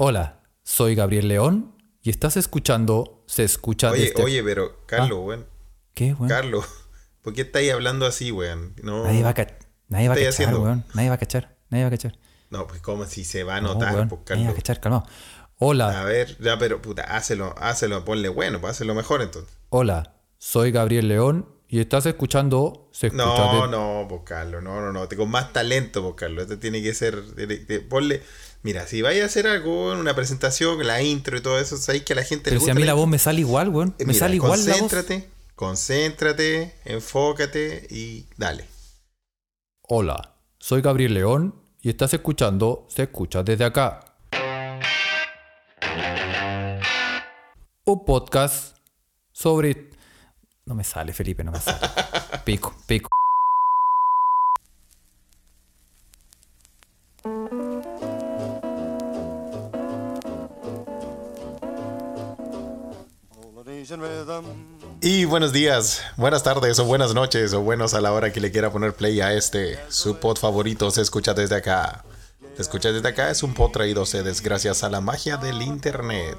Hola, soy Gabriel León y estás escuchando Se escucha Oye, desde... oye, pero Carlos, weón. ¿Qué, weón? Carlos, ¿por qué estáis hablando así, weón? No, Nadie va a, ca- nadie va a ¿Qué cachar, haciendo? weón. Nadie va a cachar. Nadie va a cachar. no, pues como si se va a No, notar, weón, pues, Nadie va a Carlos. cachar, calmado. Hola, A ver, ya, pero puta, hácelo, hácelo, ponle bueno, pues hácelo mejor entonces. hola, soy Gabriel León y estás escuchando Se escucha No, de- no, pues Carlos, no, no, no, te- con más talento, pues Carlos, este tiene que ser, ponle, mira, si vais a hacer algo, una presentación, la intro y todo eso, sabéis que a la gente Pero le si a mí la voz me sale igual, weón. Me mira, sale igual la voz. concéntrate, concéntrate, enfócate y dale. Hola, soy Gabriel León y estás escuchando Se escucha desde acá. Un podcast sobre... No me sale, Felipe, no me sale. Pico, pico. Y buenos días, buenas tardes o buenas noches o buenos a la hora que le quiera poner play a este, su pod favorito se escucha desde acá. Se escucha desde acá es un pod traído a ustedes gracias a la magia del internet.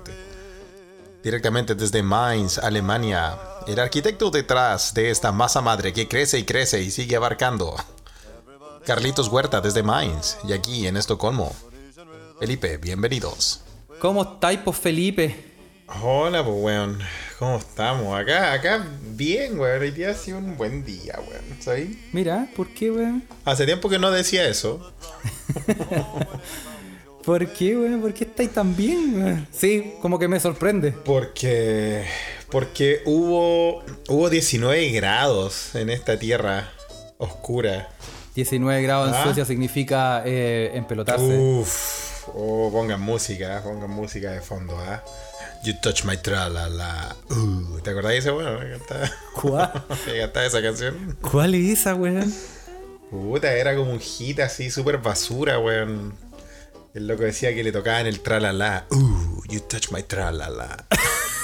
Directamente desde Mainz, Alemania, el arquitecto detrás de esta masa madre que crece y crece y sigue abarcando. Carlitos Huerta desde Mainz y aquí en Estocolmo. Felipe, bienvenidos. ¿Cómo estáis, Felipe? Hola, pues, weón. ¿Cómo estamos? Acá, acá, bien, weón. Hoy día ha sido un buen día, weón. ¿Sabes? Mira, ¿por qué, weón? Hace tiempo que no decía eso. ¿Por qué, weón? ¿Por qué estáis tan bien, weón? Sí, como que me sorprende. Porque. Porque hubo. Hubo 19 grados en esta tierra oscura. 19 grados en Ah. Suecia significa eh, empelotarse. Uff. Oh, pongan música, pongan música de fondo, ¿ah? You touch my tralala. Uh, ¿Te acordás de ese weón? ¿Cuál? cantaba esa canción? ¿Cuál es esa, weón? Puta, era como un hit así, súper basura, weón. El loco decía que le tocaban el tralala. Uh, you touch my tralala.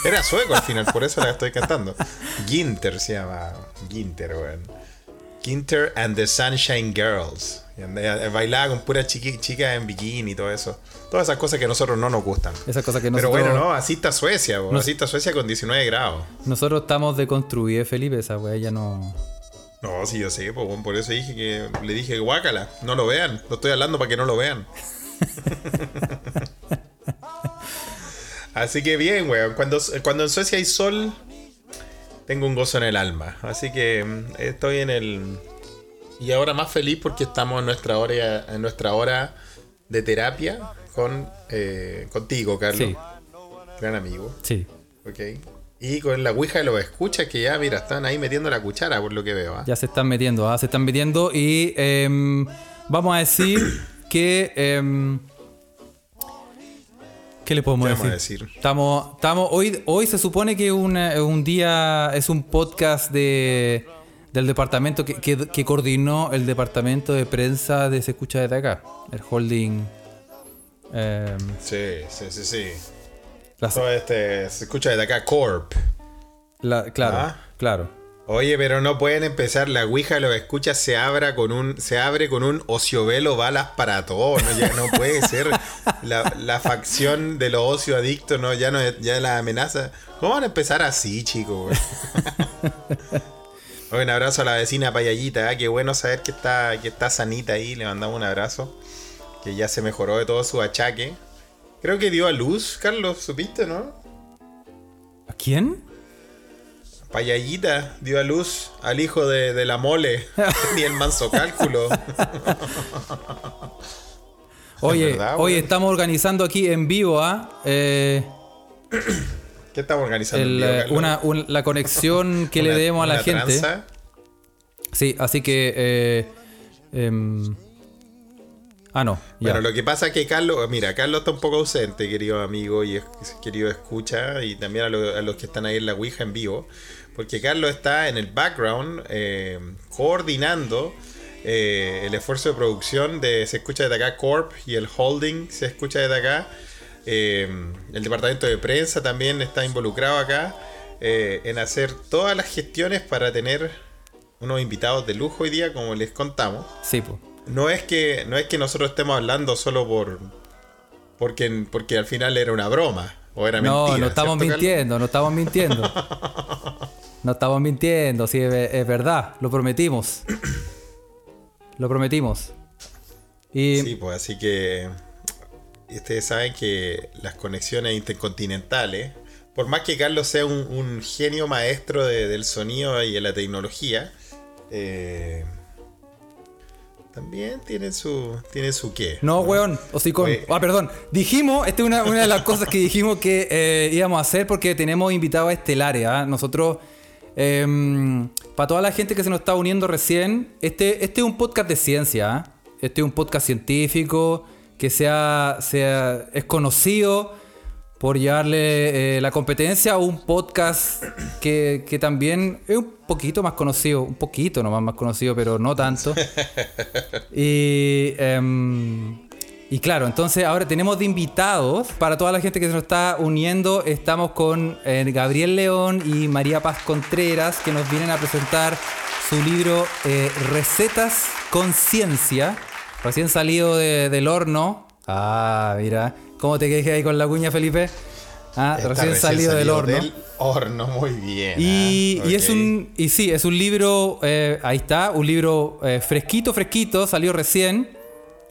Era sueco al final, por eso la estoy cantando. Ginter se llama. Ginter, weón. Ginter and the Sunshine Girls. Andaba- bailaba con puras chicas en bikini y todo eso. Todas esas cosas que a nosotros no nos gustan. Esa cosa que Pero nosotros, bueno, no, así está Suecia, Así está Suecia con 19 grados. nosotros estamos deconstruidos, Felipe. Esa weá ya no. No, sí, yo sé, pues, por eso dije que le dije guácala, no lo vean, lo estoy hablando para que no lo vean. Así que bien, weón, cuando, cuando en Suecia hay sol, tengo un gozo en el alma. Así que mm, estoy en el... Y ahora más feliz porque estamos en nuestra hora, en nuestra hora de terapia con eh, contigo, Carlos. Sí. Gran amigo. Sí. Ok. Y con la Ouija de los escuchas que ya, mira, están ahí metiendo la cuchara por lo que veo. ¿ah? Ya se están metiendo, ¿ah? se están metiendo y em, vamos a decir que... em, ¿Qué le podemos ¿Qué decir? decir? Estamos, estamos, hoy, hoy se supone que un, eh, un día es un podcast de, del departamento que, que- que coordinó el departamento de prensa de Se Escucha desde acá, el holding. em, Sí, sí, sí, sí. la- Todo este se escucha desde acá Corp. la- claro, Ah. claro. Oye, pero no pueden empezar. La Ouija de los escuchas se abra con un, se abre con un ociovelo balas para todo. No, ya no puede ser la, la facción de los ocio adictos, no, ya no ya la amenaza. ¿Cómo van a empezar así, chicos? Un abrazo a la vecina Payallita, ¿eh? qué bueno saber que está, que está sanita ahí, le mandamos un abrazo. Que ya se mejoró de todo su achaque. Creo que dio a luz, Carlos, supiste, ¿no? ¿A quién? Payallita dio a luz al hijo de, de la mole. Ni el manso cálculo. Oye, verdad, oye, estamos organizando aquí en vivo ¿ah? Eh, ¿Qué estamos organizando? el, eh, Carlos? una, un- la conexión que le demos a la gente. tranza. Sí, así que. eh, em, ah, no. Ya. Bueno, lo que pasa es que Carlos, mira, Carlos está un poco ausente, querido amigo y querido escucha, y también a, lo- a los que están ahí en la Ouija en vivo, porque Carlos está en el background eh, coordinando eh, el esfuerzo de producción de Se Escucha desde acá Corp y el holding Se Escucha desde acá. Eh, el departamento de prensa también está involucrado acá eh, en hacer todas las gestiones para tener unos invitados de lujo hoy día, como les contamos. Sí, pues. No es que no es que nosotros estemos hablando solo por porque, porque al final era una broma. O era mentira. No, no estamos mintiendo, no estamos mintiendo. no estamos mintiendo, sí, es, verdad, lo prometimos. lo prometimos. Y... Sí, pues así que ustedes saben que las conexiones intercontinentales, por más que Carlos sea un, genio maestro del sonido y de la tecnología, eh, también tiene su, tiene su qué. No, weón, con Ah, perdón. Dijimos, esta es una, de las cosas que dijimos que eh, íbamos a hacer porque tenemos invitados estelares. ¿ah? Nosotros, em, para toda la gente que se nos está uniendo recién, este, este es un podcast de ciencia. ¿ah? Este es un podcast científico que sea, sea, es conocido por llevarle eh, la competencia a un podcast que, que, también es un poquito más conocido, un poquito nomás más conocido, pero no tanto. y, em, y claro, entonces ahora tenemos de invitados, para toda la gente que se nos está uniendo, estamos con eh, Gabriel León y María Paz Contreras, que nos vienen a presentar su libro eh, Recetas con Ciencia, recién salido del horno. Ah, mira. ¿Cómo te quedé ahí con la cuña, Felipe? Ah, recién, salido, del horno. Del horno, muy bien. Y, ah, es un. Y sí, es un libro. Eh, ahí está, un libro eh, fresquito, fresquito, salió recién.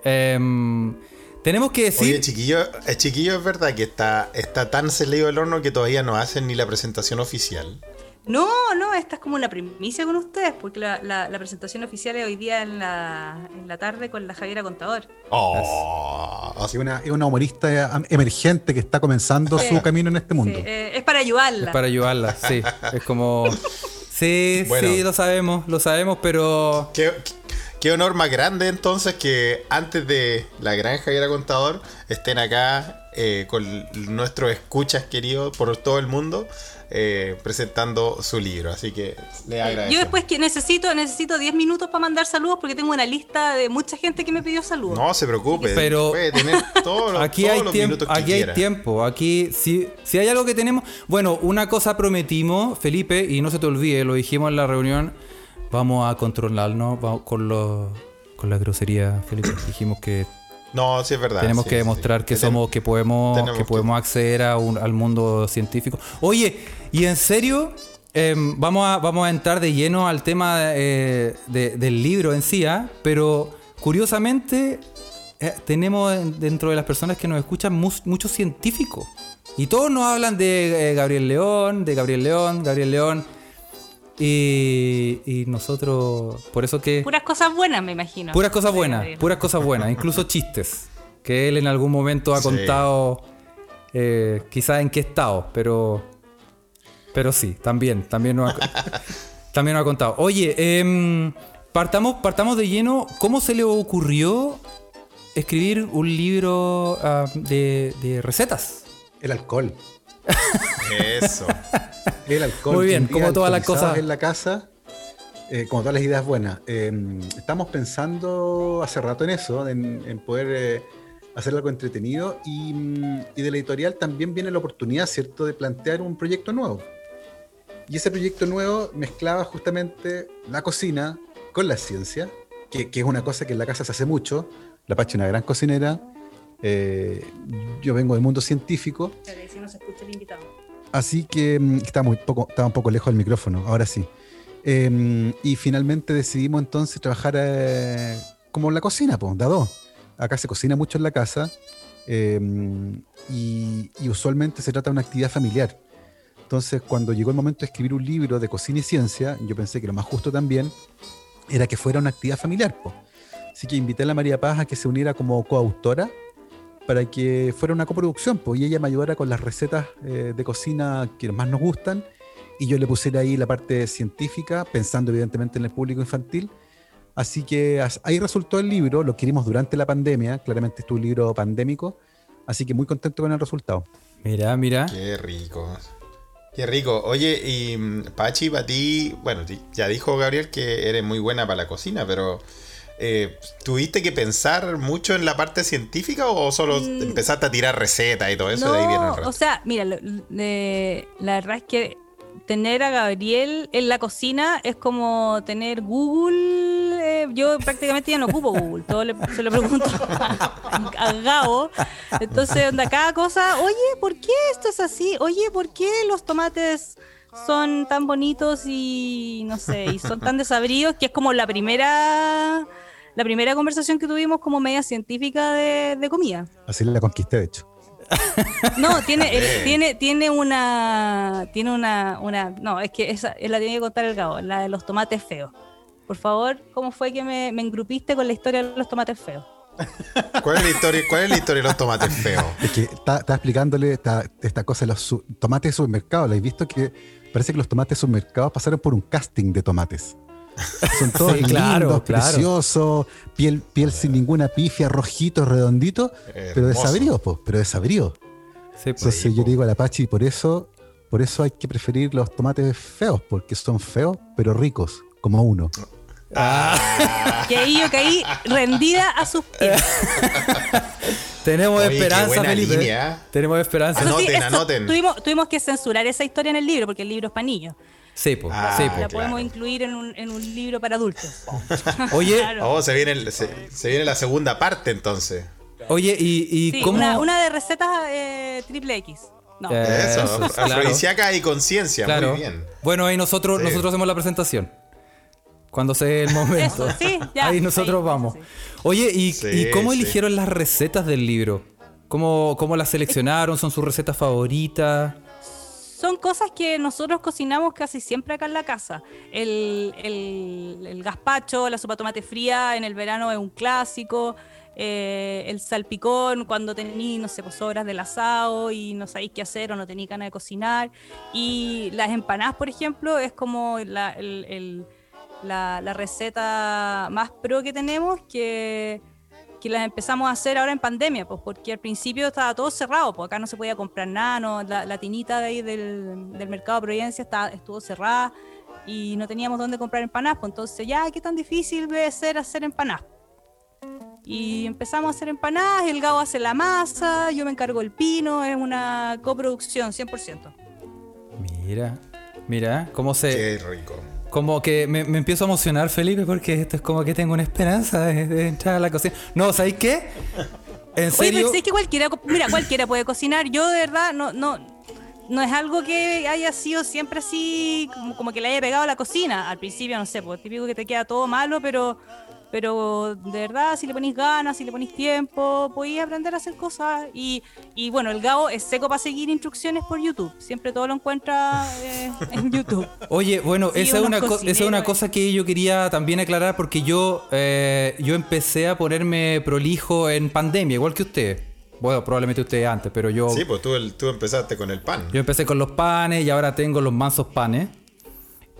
Em, tenemos que decir. Oye, chiquillo, eh, chiquillo, es verdad que está, está tan salido del horno que todavía no hacen ni la presentación oficial. No, no, esta es como una primicia con ustedes, porque la, presentación oficial es hoy día en la, en la tarde con la Javiera Contador. Oh, es una, una humorista emergente que está comenzando su camino en este mundo. Eh, es para ayudarla. Es para ayudarla, sí. es como. Sí, sí, lo sabemos, lo sabemos, pero. ¿Qué, qué honor más grande entonces que antes de la gran Javiera Contador estén acá eh, con nuestros escuchas queridos por todo el mundo eh, presentando su libro. Así que le agradezco. Yo después que necesito necesito 10 minutos para mandar saludos porque tengo una lista de mucha gente que me pidió saludos. No se preocupe, pero aquí hay tiempo, aquí hay tiempo, aquí si, si hay algo que tenemos, bueno, una cosa prometimos, Felipe, y no se te olvide, lo dijimos en la reunión, vamos a controlarnos con los con la grosería, Felipe. Dijimos que no, sí es verdad. Tenemos que demostrar que somos, que podemos, que podemos acceder a un, al mundo científico. Oye, y en serio, em, vamos, a, vamos a entrar de lleno al tema eh, del libro en sí, ¿ah? pero curiosamente eh, tenemos dentro de las personas que nos escuchan muchos científicos. Y todos nos hablan de eh, Gabriel León, de Gabriel León, Gabriel León. Y, y, nosotros, por eso que... Puras cosas buenas, me imagino. Puras cosas buenas, puras cosas buenas, incluso chistes, que él en algún momento ha contado, eh, quizás en qué estado, pero, pero sí, también, también nos ha, también ha contado. Oye, em, partamos, partamos de lleno, ¿cómo se le ocurrió escribir un libro ah, de, de recetas? El alcohol. Eso. El alcohol. Muy bien, como todas las cosas. En la casa, eh, como todas las ideas buenas. Em, estamos pensando hace rato en eso, en, poder eh, hacer algo entretenido mm, y, de la editorial también viene la oportunidad, ¿cierto?, de plantear un proyecto nuevo. Y ese proyecto nuevo mezclaba justamente la cocina con la ciencia, que, que es una cosa que en la casa se hace mucho. La Pacha es una gran cocinera eh, yo vengo del mundo científico. Así que mm, estaba, muy poco, estaba un poco lejos del micrófono, ahora sí. Em, y finalmente decidimos entonces trabajar eh, como en la cocina, pues, dado. Acá se cocina mucho en la casa em, y, y, usualmente se trata de una actividad familiar. Entonces, cuando llegó el momento de escribir un libro de cocina y ciencia, yo pensé que lo más justo también era que fuera una actividad familiar. Pues. Así que invité a la María Paz a que se uniera como coautora para que fuera una coproducción, pues, y ella me ayudara con las recetas eh, de cocina que más nos gustan, y yo le pusiera ahí la parte científica, pensando evidentemente en el público infantil. Así que ahí resultó el libro, lo querimos durante la pandemia, claramente es un libro pandémico, así que muy contento con el resultado. Mira, mira. Qué rico. Qué rico. Oye, y mm, Pachi, para ti, bueno, ya dijo Gabriel que eres muy buena para la cocina, pero eh, ¿tuviste que pensar mucho en la parte científica o solo mm. empezaste a tirar recetas y todo eso? o sea, mira, la verdad es que tener a Gabriel en la cocina es como tener Google me, yo prácticamente ya no ocupo Google, todo le- se lo pregunto a, a Gabo. Entonces, onda, cada cosa, oye, ¿por qué esto es así? Oye, ¿por qué los tomates son tan bonitos y no sé, y son tan desabridos? Que es como la primera, la primera conversación que tuvimos como media científica de, de comida. Así la conquisté, de hecho. No, tiene, el- tiene, tiene una, tiene una, una, no, es que esa, la tiene que contar el Gabo, la de los tomates feos. Por favor, ¿cómo fue que me, me engrupiste con la historia de los tomates feos? ¿Cuál es la historia, cuál es la historia de los tomates feos? Es que está, está explicándole esta, esta cosa de los su- tomates de supermercado. ¿Lo habéis visto que parece que los tomates de supermercado pasaron por un casting de tomates? Son todos Sí, lindos, claro, preciosos, piel, piel sin ninguna pifia, rojitos, redonditos, pero desabridos, po, pero desabridos. Sí, pues. Entonces yo le digo a la Pachi, por eso, por eso hay que preferir los tomates feos, porque son feos, pero ricos, como uno. Que ahí yo caí rendida a sus pies. Tenemos Oye, qué esperanza, buena Felipe. línea. Tenemos esperanza. Sí, Anoten, eso- anoten. Tuvimos, tuvimos que censurar esa historia en el libro, porque el libro es para niños. Sí, pues. Ah, sí, La claro. podemos incluir en un, en un libro para adultos. Oye, Claro. Oh, se viene, el- se, se viene la segunda parte entonces. oye, y, y Sí, cómo. una, una de recetas eh, triple X. No. Eh, Eso, Eso, claro. afrodisíaca y conciencia, Claro. muy bien. Bueno, ahí nosotros, Sí. nosotros hacemos la presentación. Cuando sea el momento. Eso, sí, ya, ahí nosotros ahí, vamos. sí. Oye, ¿y, Sí, y cómo sí. eligieron las recetas del libro? ¿Cómo, ¿Cómo las seleccionaron? ¿Son sus recetas favoritas? Son cosas que nosotros cocinamos casi siempre acá en la casa. El, el, gazpacho, la sopa de tomate fría en el verano es un clásico. eh, el salpicón cuando tení, no sé, pues sobras del asado y no sabéis qué hacer o no tenéis ganas de cocinar. Y las empanadas, por ejemplo, es como la, la, la receta más pro que tenemos que que las empezamos a hacer ahora en pandemia, pues porque al principio estaba todo cerrado, pues acá no se podía comprar nada, no, la, la tinita de ahí del, del mercado de Providencia estaba, estuvo cerrada y no teníamos dónde comprar empanadas, pues entonces ya, ¿qué tan difícil debe ser hacer empanadas? Y empezamos a hacer empanadas, el Gabo hace la masa, yo me encargo el pino, es una coproducción 100%. Mira, mira, cómo se. Qué rico. Como que me, me empiezo a emocionar, Felipe, porque esto es como que tengo una esperanza de, de entrar a la cocina. No, ¿sabéis qué? En Oye, serio. pero si es que cualquiera, mira, cualquiera puede cocinar. Yo de verdad no, no, no es algo que haya sido siempre así, como, como que le haya pegado a la cocina. Al principio, no sé, pues típico que te queda todo malo, pero, pero de verdad, si le ponéis ganas, si le ponéis tiempo, podéis aprender a hacer cosas. Y, y bueno, el Gabo es seco para seguir instrucciones por YouTube. Siempre todo lo encuentra eh, en YouTube. Oye, bueno, Sí, esa, es una esa es una cosa que yo quería también aclarar porque yo, eh, yo empecé a ponerme prolijo en pandemia, igual que usted. Bueno, probablemente usted antes, pero yo, Sí, pues tú, el- tú empezaste con el pan. yo empecé con los panes y ahora tengo los mansos panes.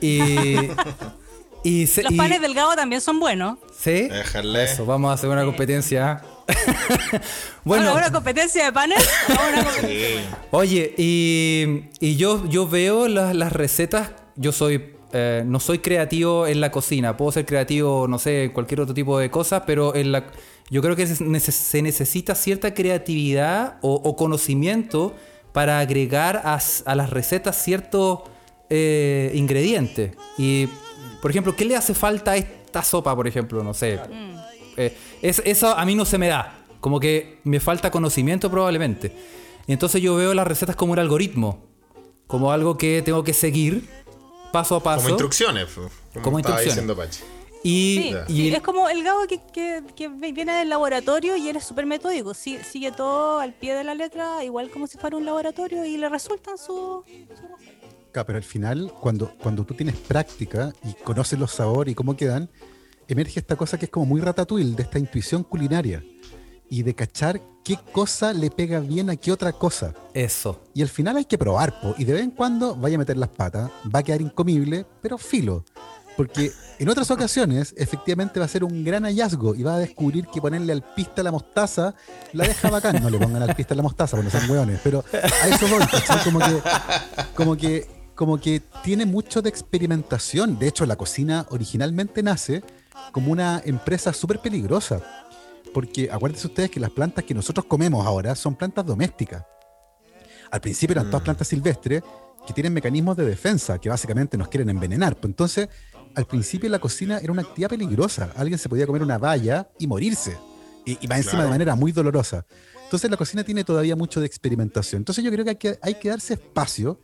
Y, y, se- Los y- panes del Gabo también son buenos. ¿Sí? Déjale. Eso, vamos a hacer una competencia. bueno, una competencia de panes. Una competencia Sí. Oye, y, y yo, yo veo las, las recetas, yo soy, eh, no soy creativo en la cocina, puedo ser creativo, no sé, en cualquier otro tipo de cosas, pero en la, yo creo que se, neces- se necesita cierta creatividad o, o conocimiento para agregar a las recetas ciertos eh, ingredientes. Y, por ejemplo, ¿qué le hace falta a esta sopa, por ejemplo? No sé. Eh, es- eso a mí no se me da. Como que me falta conocimiento probablemente. Y entonces yo veo las recetas como un algoritmo. Como algo que tengo que seguir paso a paso. Como instrucciones. pues, Como, Como instrucciones. diciendo Pachi. Y, Sí, y sí, es como el Gabo que, que- que viene del laboratorio y él es súper metódico. si- Sigue todo al pie de la letra, igual como si fuera un laboratorio y le resultan sus. Claro, pero al final, cuando, cuando tú tienes práctica y conoces los sabores y cómo quedan, emerge esta cosa que es como muy ratatouille, de esta intuición culinaria y de cachar qué cosa le pega bien a qué otra cosa. eso. Y al final hay que probar, po, y de vez en cuando vaya a meter las patas, va a quedar incomible, pero filo. Porque en otras ocasiones, efectivamente va a ser un gran hallazgo y va a descubrir que ponerle al pista la mostaza la deja bacán. No le pongan al pista la mostaza, porque no son hueones, pero a eso voy. Como que, como que, como que tiene mucho de experimentación. De hecho, la cocina originalmente nace como una empresa súper peligrosa. Porque acuérdense ustedes que las plantas que nosotros comemos ahora son plantas domésticas. Al principio eran todas plantas silvestres que tienen mecanismos de defensa, que básicamente nos quieren envenenar. Pues entonces, al principio la cocina era una actividad peligrosa. Alguien se podía comer una valla y morirse. Y, y más encima Claro. de manera muy dolorosa. Entonces la cocina tiene todavía mucho de experimentación. Entonces yo creo que hay que, hay que darse espacio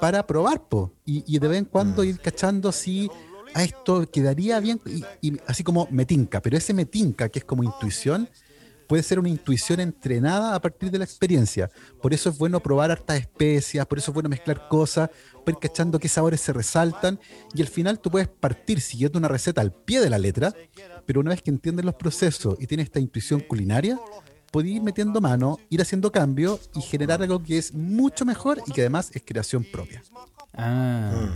para probar, po. Y, y de vez en cuando ir cachando si a esto quedaría bien, y, y así como metinca, pero ese metinca que es como intuición, puede ser una intuición entrenada a partir de la experiencia. Por eso es bueno probar hartas especias, por eso es bueno mezclar cosas, para ir cachando qué sabores se resaltan, y al final tú puedes partir siguiendo una receta al pie de la letra, pero una vez que entiendes los procesos y tienes esta intuición culinaria, puedes ir metiendo mano, ir haciendo cambios y generar algo que es mucho mejor y que además es creación propia. Ah.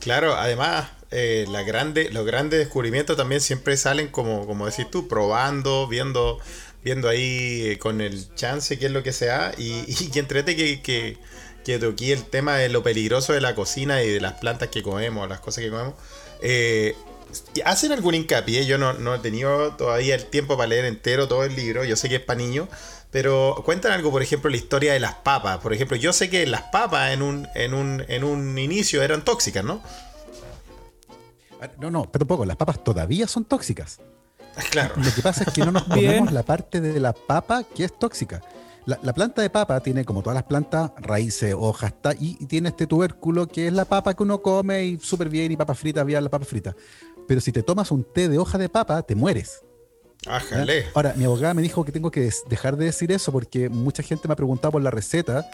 Claro, además, eh, la grande, los grandes descubrimientos también siempre salen como, como decís tú, probando, viendo, viendo ahí eh, con el chance qué es lo que sea. Y, y que entrete que, que, que toqué el tema de lo peligroso de la cocina y de las plantas que comemos, las cosas que comemos. Eh, ¿Hacen algún hincapié? Yo no, no he tenido todavía el tiempo para leer entero todo el libro, yo sé que es para niños, pero cuentan algo, por ejemplo, la historia de las papas. Por ejemplo, yo sé que las papas en un, en un, en un inicio eran tóxicas, ¿no? Ah, No, no, pero tampoco, las papas todavía son tóxicas. Claro. Lo que pasa es que no nos comemos la parte de la papa que es tóxica. La, la planta de papa tiene, como todas las plantas, raíces, hojas, y, y tiene este tubérculo que es la papa que uno come y súper bien, y papas fritas, bien la papa frita. Pero si te tomas un té de hoja de papa, te mueres. Ájale. Ahora, mi abogada me dijo que tengo que dejar de decir eso porque mucha gente me ha preguntado por la receta.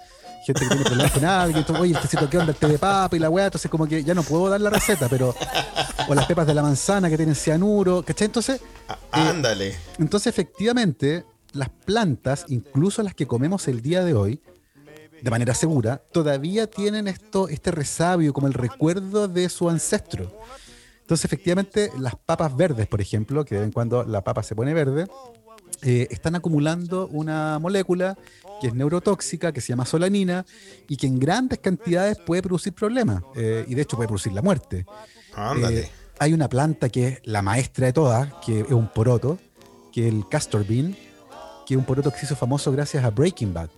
Gente que tiene problemas con alguien, entonces, oye, el tecito que onda, el té de papa y la weá, entonces como que ya no puedo dar la receta, pero. O las pepas de la manzana que tienen cianuro, ¿cachai? Entonces, Á- Ándale. entonces, efectivamente, las plantas, incluso las que comemos el día de hoy, de manera segura, todavía tienen esto, este resabio, como el recuerdo de su ancestro. Entonces, efectivamente, las papas verdes, por ejemplo, que de vez en cuando la papa se pone verde, eh, están acumulando una molécula que es neurotóxica, que se llama solanina, y que en grandes cantidades puede producir problemas, eh, y de hecho puede producir la muerte. Ándale. Eh, hay una planta que es la maestra de todas, que es un poroto, que es el castor bean, que es un poroto que se hizo famoso gracias a Breaking Bad,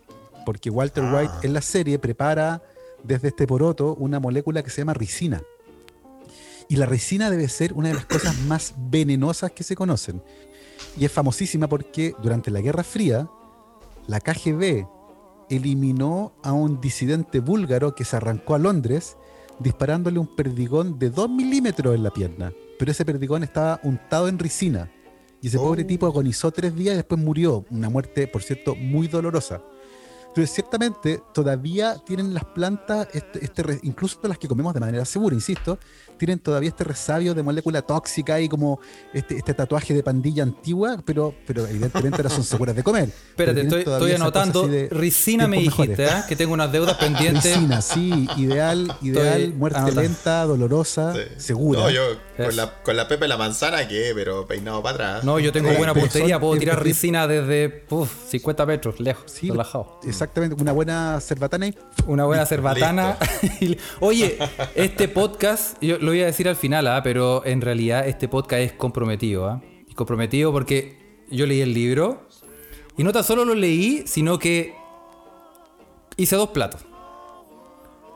porque Walter Ah. White en la serie prepara desde este poroto una molécula que se llama ricina. Y la ricina debe ser una de las cosas más venenosas que se conocen. Y es famosísima porque durante la Guerra Fría, la KGB eliminó a un disidente búlgaro que se arrancó a Londres disparándole un perdigón de 2 milímetros en la pierna. Pero ese perdigón estaba untado en ricina. Y ese Oh. pobre tipo agonizó tres días y después murió. Una muerte, por cierto, muy dolorosa. Pero ciertamente todavía tienen las plantas, este, este re- incluso las que comemos de manera segura, insisto, tienen todavía este resabio de molécula tóxica y como este, este tatuaje de pandilla antigua, pero, pero evidentemente ahora son seguras de comer. Espérate, estoy, estoy anotando. Ricina me dijiste. ¿ah? Que tengo unas deudas pendientes. Ricina, sí, ideal, ideal, muerte anotando. lenta, dolorosa, Sí. segura. No, yo con la, con la pepa y la manzana, ¿qué? Pero peinado para atrás. No, yo tengo buena puntería, puedo tirar ricina desde uf, 50 metros, lejos, Sí, relajado. exactamente, una buena cerbatana y Una buena cerbatana. Y- Oye, este podcast, yo lo voy a decir al final, ¿ah? pero en realidad este podcast es comprometido. ¿ah? Y comprometido porque yo leí el libro y no tan solo lo leí, sino que hice dos platos.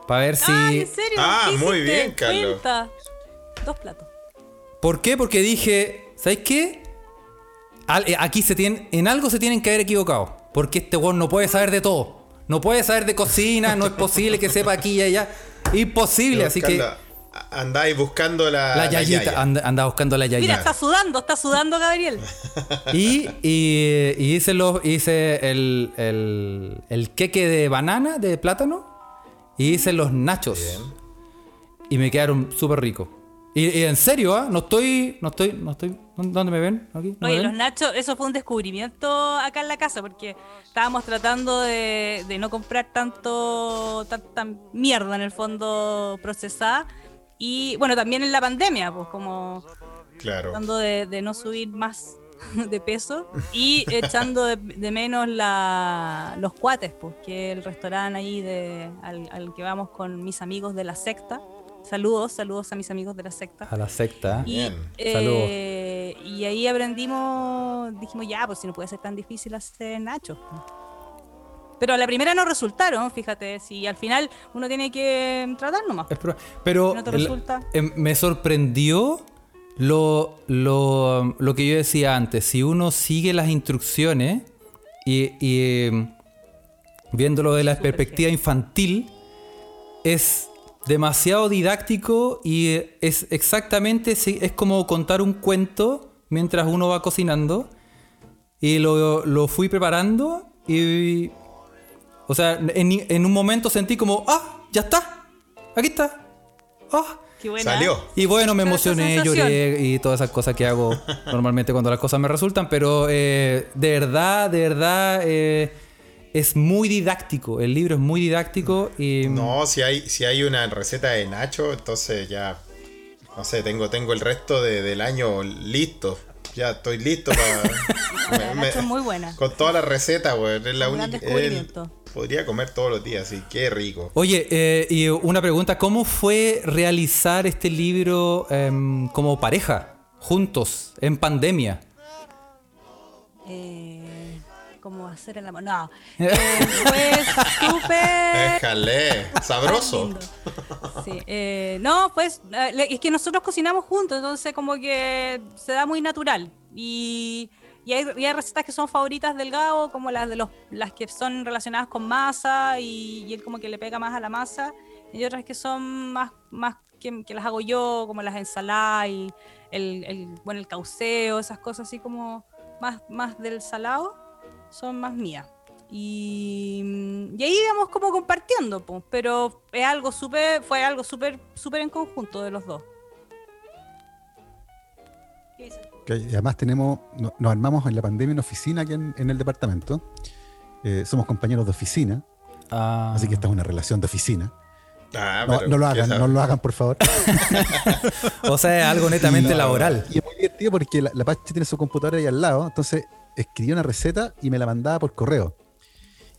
Para ver si... Ay, ¿en serio? Ah, ¿Qué muy bien, Carlos. Cuenta. Dos platos. ¿Por qué? Porque dije, ¿sabes qué? Al- eh, aquí se tienen, en algo se tienen que haber equivocado. Porque este weón no puede saber de todo. No puede saber de cocina, no es posible que sepa aquí y allá. Imposible, así que Andáis buscando la. la yayita, yaya. anda, anda buscando la Mira, yayita. está sudando, está sudando Gabriel. Y, y- y hice, los, hice el, el, el queque de banana, de plátano, y hice los nachos. Y me quedaron súper ricos. Y, y en serio, ¿ah? No estoy, no estoy, no estoy. ¿Dónde me ven? ¿Aquí? ¿No me Oye, ven? los nachos, eso fue un descubrimiento acá en la casa, porque estábamos tratando de, de no comprar tanto, tanta mierda en el fondo procesada. Y bueno, también en la pandemia, pues como Claro. tratando de, de no subir más de peso y echando de, de menos la, los cuates, pues, que el restaurante ahí de, al, al que vamos con mis amigos de la secta. Saludos, saludos a mis amigos de la secta. A la secta. Y, Bien. eh, y ahí aprendimos, dijimos, ya, pues si no puede ser tan difícil hacer nachos. Pero a la primera no resultaron, fíjate, si al final uno tiene que tratar nomás. Pero ¿No te el- resulta? em, me sorprendió lo, lo, lo que yo decía antes. Si uno sigue las instrucciones y, y, em, viéndolo de la perspectiva infantil, es demasiado didáctico y es exactamente, es como contar un cuento mientras uno va cocinando. Y lo, lo fui preparando y... O sea, en, en un momento sentí como, ah, ya está, aquí está. Ah. Qué buena. Salió. Y bueno, me emocioné, lloré y todas esas cosas que hago normalmente cuando las cosas me resultan, pero eh, de verdad, de verdad, eh, es muy didáctico. El libro es muy didáctico y... No, si hay, si hay una receta de Nacho, entonces ya. No sé, tengo, tengo el resto de- del año listo. Ya estoy listo para. Nacho es muy buena. Con toda la receta, weón. Es la única. podría comer todos los días, sí. Qué rico. Oye, eh, y una pregunta, ¿cómo fue realizar este libro em, como pareja, juntos, en pandemia? Eh, ¿Cómo hacer el amor? No. Eh, fue súper. Déjale. Sabroso. Sí, eh, no, pues eh, es que nosotros cocinamos juntos, entonces como que se da muy natural. Y, y hay, y hay recetas que son favoritas del Gabo, como las de los las que son relacionadas con masa y, y él como que le pega más a la masa. Y otras que son más, más que, que las hago yo, como las ensaladas y el, el, bueno, el cauceo, esas cosas así como más, más del salado, son más mías. Y, mm, y ahí íbamos como compartiendo, pues, pero es algo súper, fue algo súper, súper en conjunto de los dos. Que además tenemos, no- nos armamos en la pandemia una oficina aquí en, en el departamento. Eh, somos compañeros de oficina, Ah, así que esta es una relación de oficina. Ah, No, lo ¿qué hagan, no lo hagan, por favor. O sea, es algo netamente Y- laboral. Y es muy divertido porque la, la tiene su computadora ahí al lado, entonces escribía una receta y me la mandaba por correo.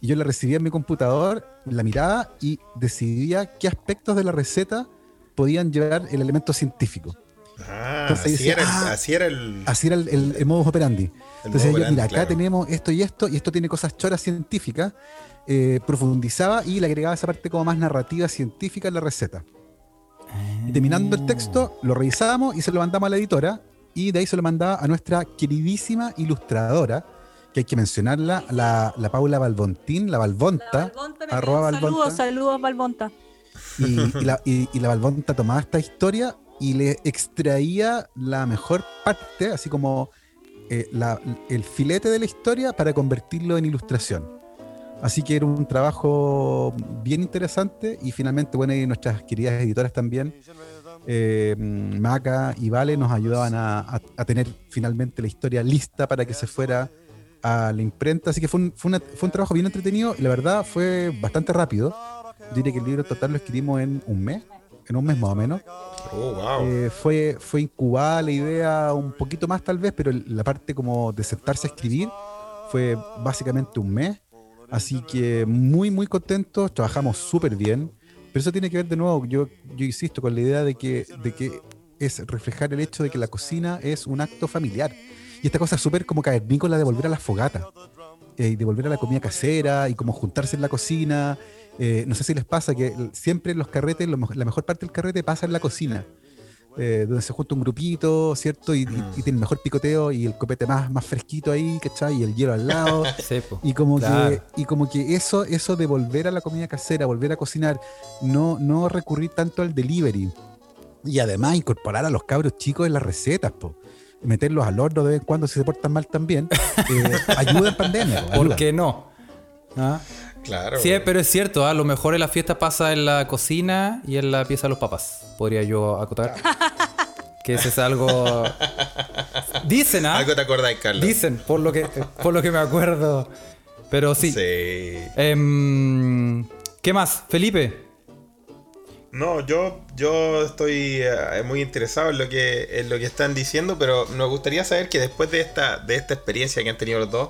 Y yo la recibía en mi computador, la miraba y decidía qué aspectos de la receta podían llevar el elemento científico. Ah, Entonces así, decía, era el, ah, así era el. Así era el, el, el modus operandi. Entonces yo, mira, acá claro. tenemos esto y esto, y esto tiene cosas choras científicas, eh, profundizaba y le agregaba esa parte como más narrativa científica en la receta. Y terminando el texto, lo revisábamos y se lo mandamos a la editora, y de ahí se lo mandaba a nuestra queridísima ilustradora, que hay que mencionarla, la, la Paula Balbontín, la Balbonta, Balbonta arroba pidió Saludos, Balbonta. saludos, Balbonta. y, y la, y- y la Balbonta tomaba esta historia y le extraía la mejor parte, así como eh, la- el filete de la historia para convertirlo en ilustración. Así que era un trabajo bien interesante y finalmente, bueno, y nuestras queridas editoras también, eh, Maca y Vale, nos ayudaban a, a- a tener finalmente la historia lista para que se fuera a la imprenta. Así que fue un, fue una- fue un trabajo bien entretenido y la verdad fue bastante rápido. Yo diría que el libro total lo escribimos en un mes, en un mes más o menos. Oh, wow. Eh, fue, fue incubada la idea un poquito más tal vez, pero la parte como de sentarse a escribir fue básicamente un mes. Así que muy, muy contentos, trabajamos súper bien. Pero eso tiene que ver de nuevo, yo, yo insisto, con la idea de que, de que es reflejar el hecho de que la cocina es un acto familiar. Y esta cosa súper como cavernícola de volver a las fogatas. eh, de volver a la comida casera y como juntarse en la cocina. Eh, no sé si les pasa que siempre los carretes, lo la mejor parte del carrete pasa en la cocina. Eh, donde se junta un grupito, ¿cierto? Y, y- y tiene el mejor picoteo y el copete más, más fresquito ahí, ¿cachai? Y el hielo al lado. Sí, po. Y como, Claro. que, y como que eso, eso de volver a la comida casera, volver a cocinar, no, no recurrir tanto al delivery. Y además incorporar a los cabros chicos en las recetas, po. meterlos al horno de vez en cuando si se portan mal también, eh, ayuda en pandemia. po, ¿Por ayuda. qué no? ¿Ah? Claro. Sí, pero es cierto, a lo mejor en la fiesta pasa en la cocina y en la pieza de los papás. Podría yo acotar. que ese es algo. Dicen, ¿ah? Algo te acordáis, Carlos. Dicen, por lo que, por lo que me acuerdo. Pero sí. Sí. Em, ¿Qué más? Felipe. No, yo, yo estoy eh, muy interesado en lo que en lo que están diciendo, pero nos gustaría saber que después de esta de esta experiencia que han tenido los dos,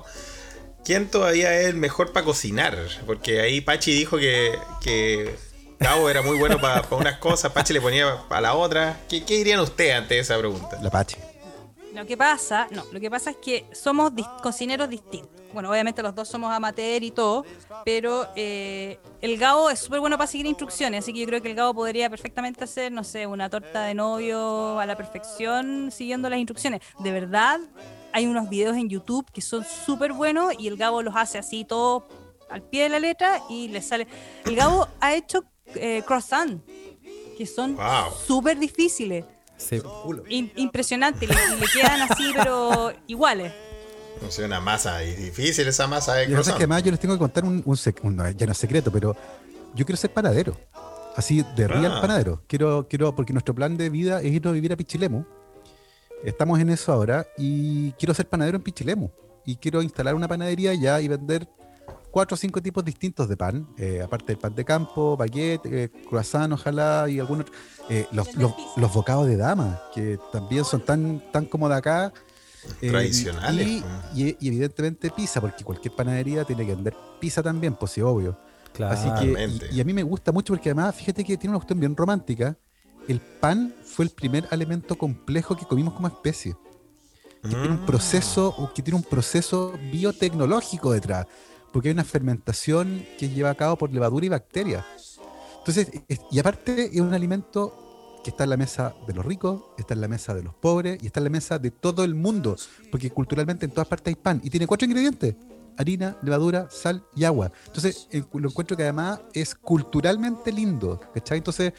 ¿quién todavía es el mejor para cocinar? Porque ahí Pachi dijo que, que Gabo era muy bueno para unas cosas, Pachi le ponía a la otra. ¿Qué, qué dirían ustedes ante esa pregunta? La Pache. Lo que pasa, no, lo que pasa es que somos dis- cocineros distintos. bueno, obviamente los dos somos amateur y todo, pero eh, el Gabo es súper bueno para seguir instrucciones, así que yo creo que el Gabo podría perfectamente hacer, no sé, una torta de novio a la perfección siguiendo las instrucciones. De verdad, hay unos videos en YouTube que son súper buenos y el Gabo los hace así todo al pie de la letra y le sale. El Gabo ha hecho eh, croissant, que son Wow. súper difíciles. Sí. In- impresionante, le, quedan así, pero iguales. No sé, una masa y difícil esa masa de Y es que además yo les tengo que contar un, un sec- un- ya no es secreto, pero yo quiero ser panadero. Así de real Ah. panadero. Quiero, quiero, porque nuestro plan de vida es irnos a vivir a Pichilemu. Estamos en eso ahora y quiero ser panadero en Pichilemu. Y quiero instalar una panadería allá y vender cuatro o cinco tipos distintos de pan. eh, aparte del pan de campo, baguette, eh, croissant, ojalá, y algunos. eh, los, los, los bocados de dama, que también son tan, tan como de acá. eh, Tradicionales, Y, y- y evidentemente pizza, porque cualquier panadería tiene que vender pizza también, pues sí, obvio. Claro. Así que, y, y a mí me gusta mucho porque además, fíjate que tiene una cuestión bien romántica. El pan fue el primer elemento complejo que comimos como especie. Que tiene un Mm. proceso, que tiene un proceso biotecnológico detrás. Porque hay una fermentación que lleva a cabo por levadura y bacterias. Entonces, es- y aparte es un alimento que está en la mesa de los ricos, está en la mesa de los pobres y está en la mesa de todo el mundo. Porque culturalmente en todas partes hay pan y tiene cuatro ingredientes. Harina, levadura, sal y agua. Entonces, lo encuentro que además es culturalmente lindo, ¿cachai? Entonces,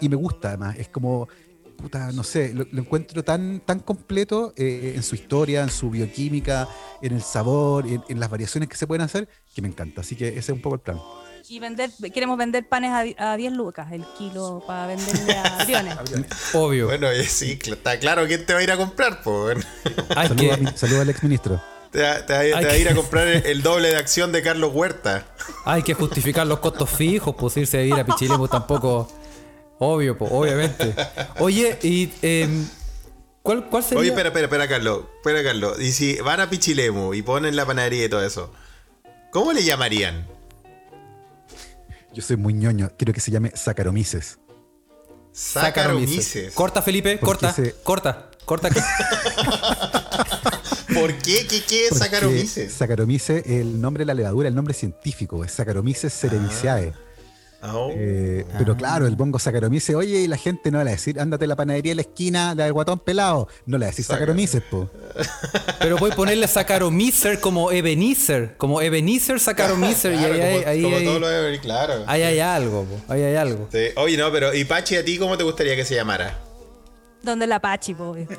y me gusta además, es como, puta, no sé, lo, lo encuentro tan, tan completo eh, en su historia, en su bioquímica, en el sabor, en, en las variaciones que se pueden hacer, que me encanta. Así que ese es un poco el plan. Y vender, queremos vender panes a, a 10 lucas el kilo para venderle a Briones. Obvio. Bueno, sí, está claro quién te va a ir a comprar, pues. Hay Saludos que, saludo al exministro. Te, va- te va, te va a ir a comprar el, doble de acción de Carlos Huerta. hay que justificar los costos fijos, pues irse a vivir a Pichilemu tampoco. Obvio, obviamente. Oye, y em, ¿cuál, ¿cuál sería? Oye, espera, espera, espera, Carlos. Espera, Carlos. Y si van a Pichilemu y ponen la panadería y todo eso, ¿cómo le llamarían? Yo soy muy ñoño, quiero que se llame Saccharomyces. Saccharomyces. Corta, Felipe, corta, se- corta, corta. ¿Por qué? ¿Qué, qué es Porque Saccharomyces? Saccharomyces, el nombre de la levadura, el nombre científico, es Saccharomyces cerevisiae. Ah, oh. Eh, Pero claro, el bongo Saccharomyces, oye, y la gente no le va a decir, ándate a la panadería de la esquina, la del guatón pelado. No le va a decir Saca- Saccharomyces, po. Pero voy a ponerle Saccharomyces como Ebenezer, como Ebenezer Saccharomyces, y Claro, ahí, hay- como, ahí, como hay- todo lo de ver, claro. ahí hay algo, po, ahí hay algo. Sí. Oye, no, pero ¿y Pachi a ti cómo te gustaría que se llamara? Donde la Pachi, po, obvio.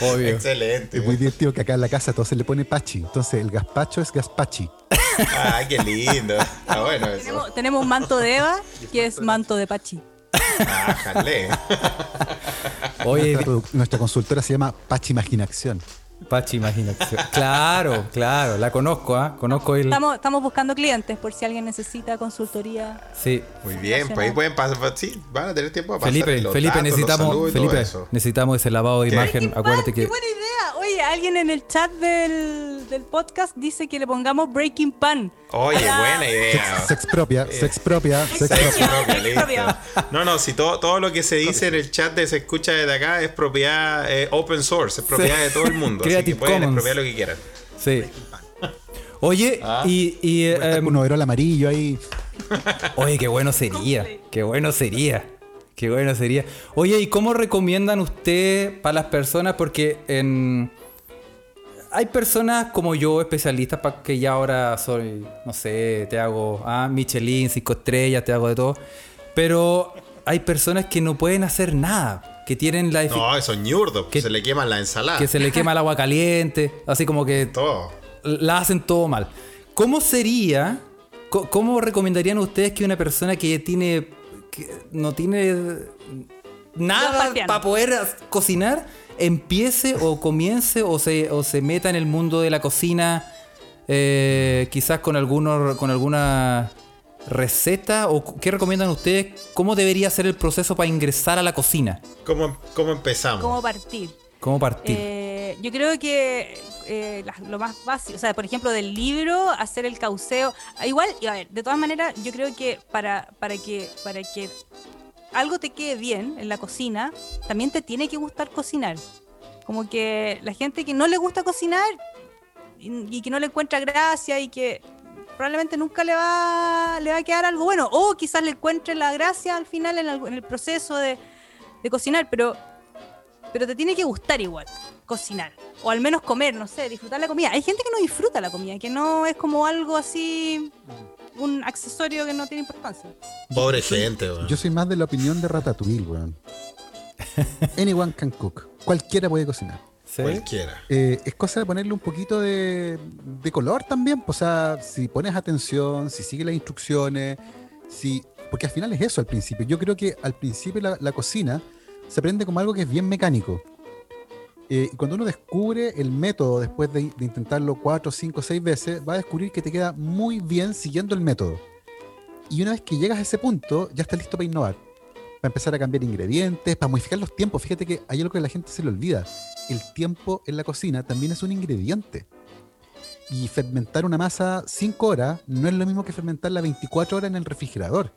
Obvio. Excelente. Es muy divertido que acá en la casa todo se le pone pachi. Entonces el gazpacho es gazpachi. Ah, qué lindo. Está bueno eso. Tenemos, tenemos un manto de Eva, que es manto de Pachi. Ah, jale. Oye, nuestra consultora se llama Pachi Imaginación. Pachi, imaginación. Claro, claro, la conozco, ¿ah? Conozco el. Estamos, estamos buscando clientes por si alguien necesita consultoría. Sí. Muy bien, pues ahí pueden pasar. Sí, van a tener tiempo para pasar Felipe, los Felipe, datos, los necesitamos, todo Felipe, necesitamos ese lavado de ¿Qué? imagen. Acuérdate ¡Qué que. buena idea! Oye, alguien en el chat del, del podcast dice que le pongamos Breaking Pan. Oye, Hola. buena idea. Sex propia, sex propia, sex Sex propia. propia, Sex listo. propia. No, no, si todo, todo lo que se dice en el chat de se escucha desde acá es propiedad eh, open source, es propiedad de todo el mundo. así que Creative pueden expropiar lo que quieran. Sí. Oye, Ah. y. y, con un overol amarillo ahí. Oye, qué bueno sería. Qué bueno sería. Qué bueno sería. Oye, ¿y cómo recomiendan ustedes para las personas? Porque en. Hay personas como yo, especialistas, para que ya ahora soy, no sé, te hago ah, Michelin, cinco estrellas, te hago de todo. Pero hay personas que no pueden hacer nada, que tienen la No, esos ñurdos, Que- se le queman la ensalada. que se le quema el agua caliente, así como que Todo. la hacen todo mal. ¿Cómo sería, cómo recomendarían ustedes que una persona que tiene, que no tiene nada para poder cocinar, empiece o comience o se, o se meta en el mundo de la cocina, eh, quizás con, algunos, con alguna receta? ¿O qué recomiendan ustedes? ¿Cómo debería ser el proceso para ingresar a la cocina? ¿Cómo, cómo empezamos? ¿Cómo partir? ¿Cómo partir? Eh, yo creo que eh, la- lo más básico, o sea, por ejemplo, del libro, hacer el cauceo. Ah, Igual, y a ver, de todas maneras, yo creo que para, para que para que algo te quede bien en la cocina, también te tiene que gustar cocinar. Como que la gente que no le gusta cocinar y, y que no le encuentra gracia y que probablemente nunca le va, le va a quedar algo bueno. O quizás le encuentre la gracia al final en, el proceso de, de cocinar, pero, pero te tiene que gustar igual cocinar. O al menos comer, no sé, disfrutar la comida. Hay gente que no disfruta la comida, que no es como algo así, un accesorio que no tiene importancia. Pobre gente, weón. Yo soy más de la opinión de Ratatouille, weón. Anyone can cook. Cualquiera puede cocinar. ¿Sí? Cualquiera. Eh, es cosa de ponerle un poquito de, de color también. pues, O sea, si pones atención, si sigues las instrucciones, si. Porque al final es eso al principio. Yo creo que al principio la, la cocina se aprende como algo que es bien mecánico. Eh, y cuando uno descubre el método después de, de intentarlo cuatro, cinco, seis veces, va a descubrir que te queda muy bien siguiendo el método. Y una vez que llegas a ese punto, ya estás listo para innovar. Para empezar a cambiar ingredientes, para modificar los tiempos. Fíjate que hay algo que la gente se le olvida. El tiempo en la cocina también es un ingrediente. Y fermentar una masa 5 horas no es lo mismo que fermentarla 24 horas en el refrigerador.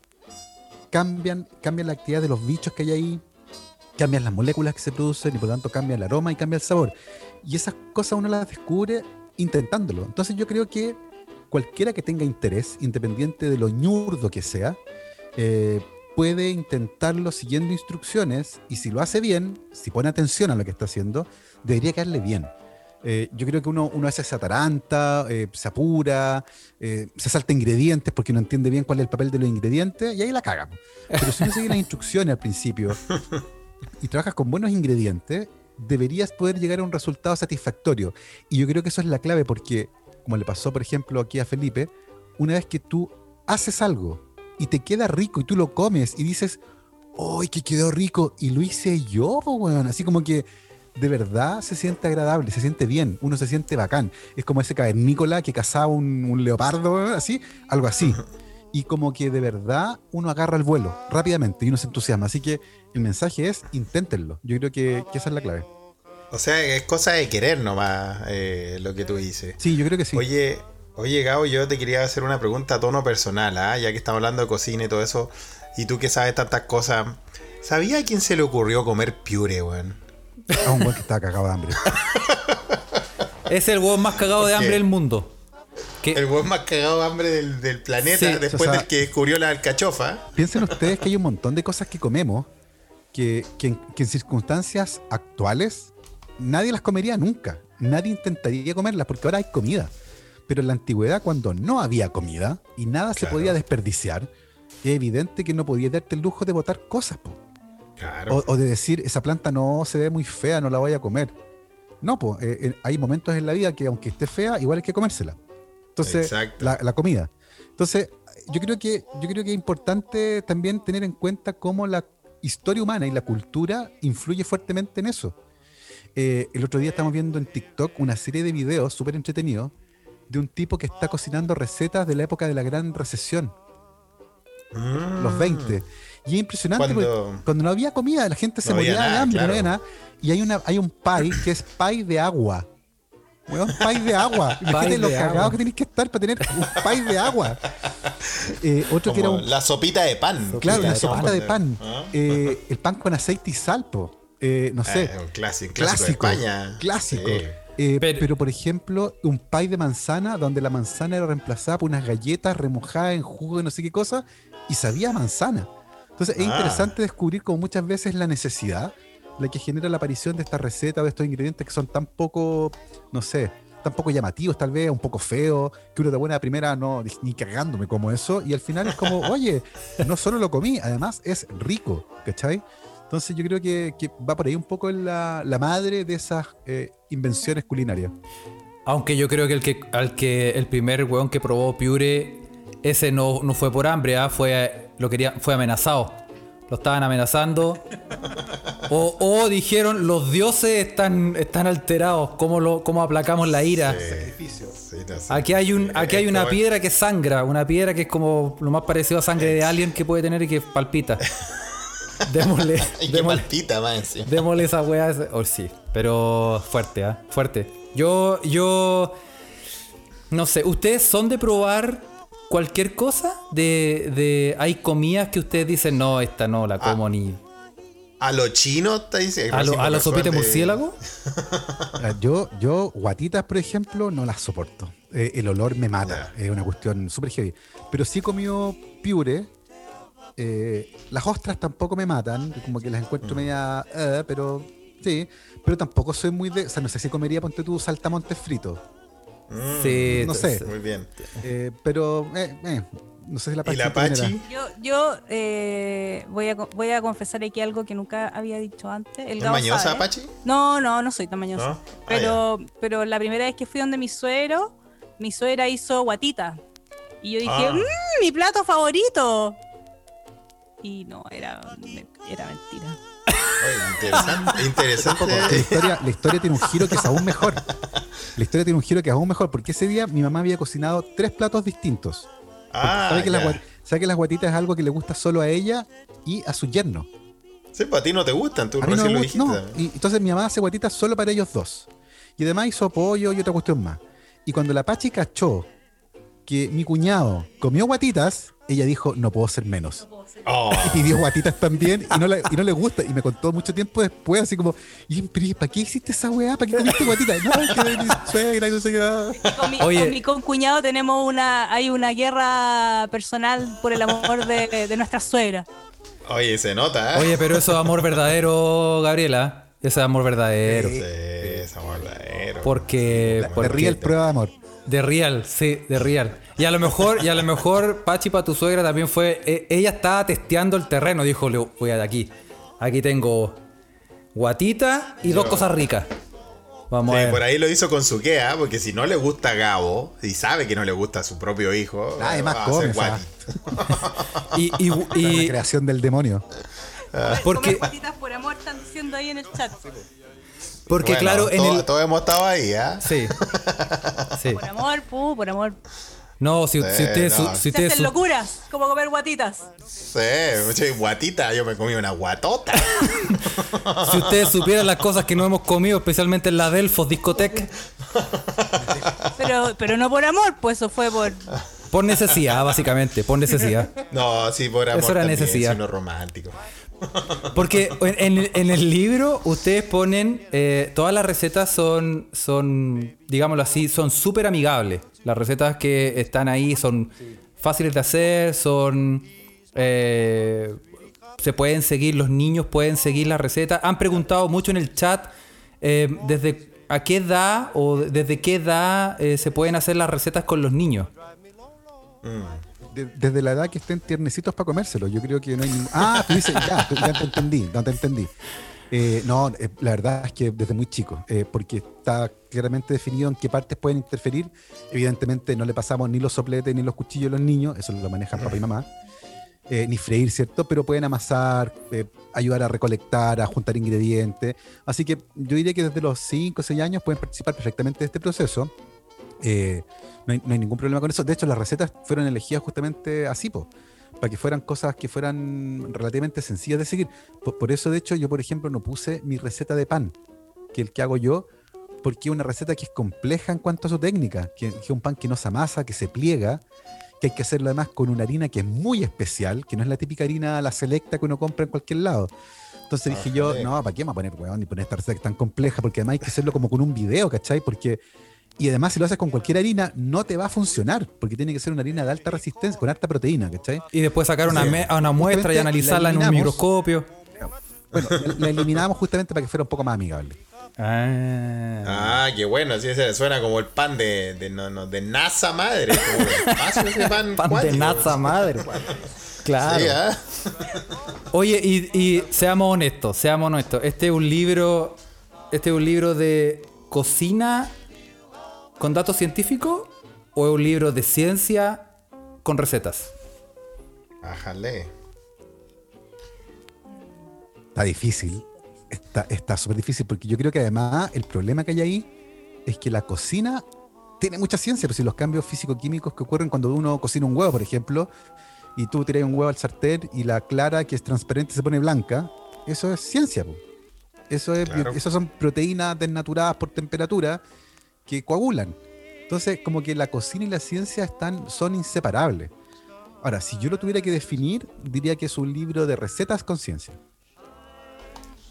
Cambian, cambian la actividad de los bichos que hay ahí, cambian las moléculas que se producen y por lo tanto cambia el aroma y cambia el sabor. Y esas cosas uno las descubre intentándolo. Entonces yo creo que cualquiera que tenga interés, independiente de lo ñurdo que sea, eh, puede intentarlo siguiendo instrucciones y si lo hace bien, si pone atención a lo que está haciendo, debería quedarle bien. Eh, yo creo que uno, uno a veces se ataranta, eh, se apura, eh, se salta ingredientes porque no entiende bien cuál es el papel de los ingredientes y ahí la caga. Pero si uno sigue las instrucciones al principio y trabajas con buenos ingredientes, deberías poder llegar a un resultado satisfactorio. Y yo creo que eso es la clave porque, como le pasó, por ejemplo, aquí a Felipe, una vez que tú haces algo y te queda rico y tú lo comes y dices, ¡ay, que quedó rico! Y lo hice yo, weón. Así como que de verdad se siente agradable, se siente bien, uno se siente bacán. Es como ese cavernícola que cazaba un, un leopardo, así, algo así. Y como que de verdad uno agarra el vuelo rápidamente y uno se entusiasma. Así que el mensaje es, inténtenlo. Yo creo que, que esa es la clave. O sea, es cosa de querer nomás eh, lo que tú dices. Sí, yo creo que sí. Oye, oye, Gabo, yo te quería hacer una pregunta a tono personal, ¿ah? ya que estamos hablando de cocina y todo eso, y tú que sabes tantas cosas. ¿Sabía a quién se le ocurrió comer piure, weón? A un buen que estaba cagado de hambre. Es el huevo más cagado de hambre del mundo. El weón más cagado de hambre del, del planeta Sí, después o sea- del que descubrió la alcachofa. Piensen ustedes que hay un montón de cosas que comemos que, que en, que en circunstancias actuales nadie las comería nunca. Nadie intentaría comerlas porque ahora hay comida. Pero en la antigüedad, cuando no había comida y nada se podía desperdiciar, es evidente que no podías darte el lujo de botar cosas. po. Claro. O, o de decir, esa planta no se ve muy fea, no la voy a comer. No, pues hay momentos en la vida que aunque esté fea, igual hay que comérsela. Entonces, la comida. Entonces, yo creo que yo creo que es importante también tener en cuenta cómo la historia humana y la cultura influye fuertemente en eso. Eh, el otro día estamos viendo en TikTok una serie de videos súper entretenidos de un tipo que está cocinando recetas de la época de la gran recesión, Mm. los 20. Y es impresionante Cuando- porque cuando no había comida, la gente se No moría de hambre, claro. no había nada. Y hay, una, hay un pie que es pie de agua. Weón, pie de agua. Imagínate lo cagado que tenéis que estar para tener un pie de agua. Eh, otro que era un, La sopita de pan. Claro, pan. sopita de pan. Ah. Eh, el pan con aceite y salpo. Eh, no sé. Ah, un clásico, clásico, clásico. de España. Clásico. Sí. Eh, Pero- pero, por ejemplo, un pie de manzana donde la manzana era reemplazada por unas galletas remojadas en jugo de no sé qué cosa y sabía manzana. Entonces es Ah. interesante descubrir como muchas veces la necesidad la que genera la aparición de esta receta o de estos ingredientes que son tan poco, no sé, tan poco llamativos, tal vez, un poco feos, que uno de buena primera no, ni cagándome como eso, y al final es como, oye, no solo lo comí, además es rico, ¿cachai? Entonces yo creo que, que va por ahí un poco la, la madre de esas eh, invenciones culinarias. Aunque yo creo que el que al que el primer weón que probó piure, ese no, no fue por hambre, ¿ah? fue lo quería, fue amenazado. Lo estaban amenazando. O, o dijeron, los dioses están, están alterados, ¿cómo, lo, cómo aplacamos la ira? Sí, no sé. Aquí hay un, aquí hay una piedra que sangra, una piedra que es como lo más parecido a sangre de alguien que puede tener y que palpita. Démosle, Y qué démosle, palpita más encima. démosle esa weá. Oh, sí, pero fuerte, ¿ah? Fuerte. Yo, yo, no sé, ¿ustedes son de probar cualquier cosa? De, de, hay comidas que ustedes dicen, no, esta no la como ni... ¿A los chinos está diciendo? ¿A, lo- a la Por sopita de suerte- murciélago? Ah, Yo, yo, guatitas, por ejemplo, no las soporto. Eh, el olor me mata. Es una cuestión súper heavy. Pero sí he comido piure. Eh, las ostras tampoco me matan. Como que las Mm. encuentro media. eh, pero sí. Pero tampoco soy muy de. O sea, no sé si comería, ponte tú, saltamontes fritos. Mm, Sí, no sé. Muy bien. Eh, pero. eh, eh, no sé si la ¿Y la Pachi Pachi? Yo, yo eh, voy, a, voy a confesar aquí algo que nunca había dicho antes. El ¿Es Gabo mañosa, sabe. Apache? No, no, no soy tan mañosa. ¿No? Ah, Pero, pero la primera vez que fui donde mi suegro, mi suegra hizo guatita. Y yo dije, Ah. "Mm, mi plato favorito. Y no, era, era mentira. Oye, interesante. interesante. La historia, la historia tiene un giro que es aún mejor. La historia tiene un giro que es aún mejor, porque ese día mi mamá había cocinado tres platos distintos. Ah, sabe, que las, ya. gua- sabe que las guatitas es algo que le gusta solo a ella y a su yerno. Sí, pues a ti no te gustan, tú A mí no lo no. Y entonces mi mamá hace guatitas solo para ellos dos. Y además hizo pollo y otra cuestión más. Y cuando la Pachi cachó que mi cuñado comió guatitas, ella dijo, no puedo ser menos. Oh, Y pidió guatitas también y no, le, y no le gusta. Y me contó mucho tiempo después, así como, "Y, ¿para qué hiciste esa weá? ¿Para qué comiste guatitas? No, es que mi suegra y no sé qué. Con mi, Oye. con mi concuñado tenemos una, hay una guerra personal por el amor de, de nuestra suegra. oye, se nota, ¿eh? Oye, pero eso es amor verdadero, Gabriela. Eso es amor verdadero. Sí, es amor verdadero. Porque, Te porque- ríe el prueba de amor. De real, sí, de real. Y a lo mejor, y a lo mejor, Pachi, para tu suegra también fue. eh, ella estaba testeando el terreno. Dijo, le voy a de aquí. Aquí tengo guatita y dos cosas ricas. Vamos Sí, a ver. por ahí lo hizo con su quea, porque si no le gusta a Gabo y sabe que no le gusta a su propio hijo, Ah, además va a hacer come, sea. guatita. Y, y- La y- creación del demonio. porque, Comer guatitas por amor están diciendo ahí en el chat. Porque Bueno, claro, en to- el. Todos hemos estado ahí, ¿ah? Sí. Sí. Por amor, pu, por amor. No, si, si Sí, ustedes. no. si Se hacen locuras, como comer guatitas. Sí, guatita, yo me comí una guatota. Si ustedes supieran las cosas que no hemos comido, especialmente en la Delfos Discotec, Pero, pero no por amor, pues eso fue por. por necesidad, básicamente, por necesidad. No, sí, por amor Eso era también, necesidad. si uno es romántico. Porque en, el libro ustedes ponen, eh, todas las recetas son, son, digámoslo así, son súper amigables. Las recetas que están ahí son fáciles de hacer, son... eh, se pueden seguir, los niños pueden seguir las recetas. Han preguntado mucho en el chat eh, desde a qué edad o desde qué edad eh, se pueden hacer las recetas con los niños. De- desde la edad que estén tiernecitos para comérselo. Yo creo que no hay. Ah, tú dices, ya, ya te entendí, no te entendí. Eh, no, eh, la verdad es que desde muy chico, eh, porque está claramente definido en qué partes pueden interferir. Evidentemente no le pasamos ni los sopletes ni los cuchillos a los niños, eso lo manejan papá y mamá. Ni freír, ¿cierto? Pero pueden amasar, ayudar a recolectar, a juntar ingredientes. Así que yo diría que desde los 5 o 6 años pueden participar perfectamente de este proceso. Eh, no, hay, no hay ningún problema con eso. De hecho, las recetas fueron elegidas justamente así, po, para que fueran cosas que fueran relativamente sencillas de seguir. Por, por eso, de hecho, yo, por ejemplo, no puse mi receta de pan, que el que hago yo, porque es una receta que es compleja en cuanto a su técnica, que, que es un pan que no se amasa, que se pliega, que hay que hacerlo además con una harina que es muy especial, que no es la típica harina, la selecta que uno compra en cualquier lado. Entonces dije yo, no, ¿para qué me voy a poner, weón, y poner esta receta que es tan compleja? Porque además hay que hacerlo como con un video, ¿cachai? Porque, y además si lo haces con cualquier harina, no te va a funcionar, porque tiene que ser una harina de alta resistencia, con alta proteína, ¿cachai? Y después sacar una, una muestra y analizarla la en un microscopio. Bueno, la- eliminamos justamente para que fuera un poco más amigable. Ah. Ah, qué bueno, sí, ese suena como el pan de, de, no, no, de NASA madre. Como ese pan, Pan de naza madre. Claro. Sí, ¿ah? Oye, y, y seamos honestos, seamos honestos. Este es un libro. Este es un libro de cocina con datos científicos o es un libro de ciencia con recetas. Ájale. Está difícil. Está está súper difícil porque yo creo que además el problema que hay ahí es que la cocina tiene mucha ciencia, pero si los cambios físico-químicos que ocurren cuando uno cocina un huevo, por ejemplo, y tú tiras un huevo al sartén y la clara que es transparente se pone blanca, eso es ciencia. po. Eso es, Claro. eso son proteínas desnaturadas por temperatura que coagulan. Entonces, como que la cocina y la ciencia están, son inseparables. Ahora, si yo lo tuviera que definir, diría que es un libro de recetas con ciencia.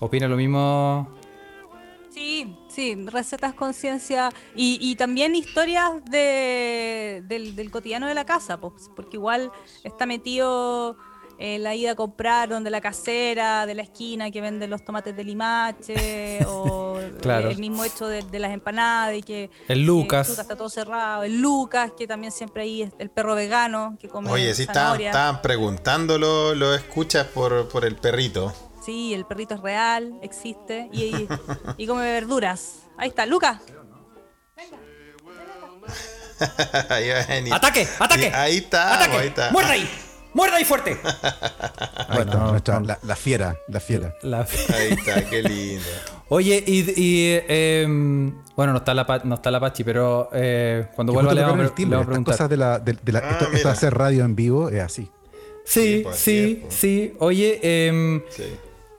¿Opina lo mismo? Sí, sí, recetas conciencia y, y también historias de, del, del cotidiano de la casa, pues, porque igual está metido eh, la ida a comprar donde la casera de la esquina que vende los tomates de limache o Claro. el mismo hecho de, de las empanadas y que El Lucas. que, está todo cerrado el Lucas que también siempre ahí es el perro vegano que come Oye, sí, estaban, estaban preguntando los escuchas por, por el perrito. sí el perrito es real existe y, y, y come verduras ahí está Lucas Ahí va a venir. ¡Ataque! ¡Ataque! Ahí está, ¡Ataque! ahí está. ¡Muerda ahí! ¡Muerda ahí fuerte! Ahí Bueno, está, nuestra- la, la fiera, la fiera. La- Ahí está, qué lindo. Oye, y, y, em, bueno, no está la, no está la Pachi, pero eh, cuando vuelva le vamos, a- timbre, le vamos a estas preguntar. cosas de la, de, de la- Ah, esto, esto de hacer radio en vivo es así. Sí, Sí, sí. Oye, em, Sí.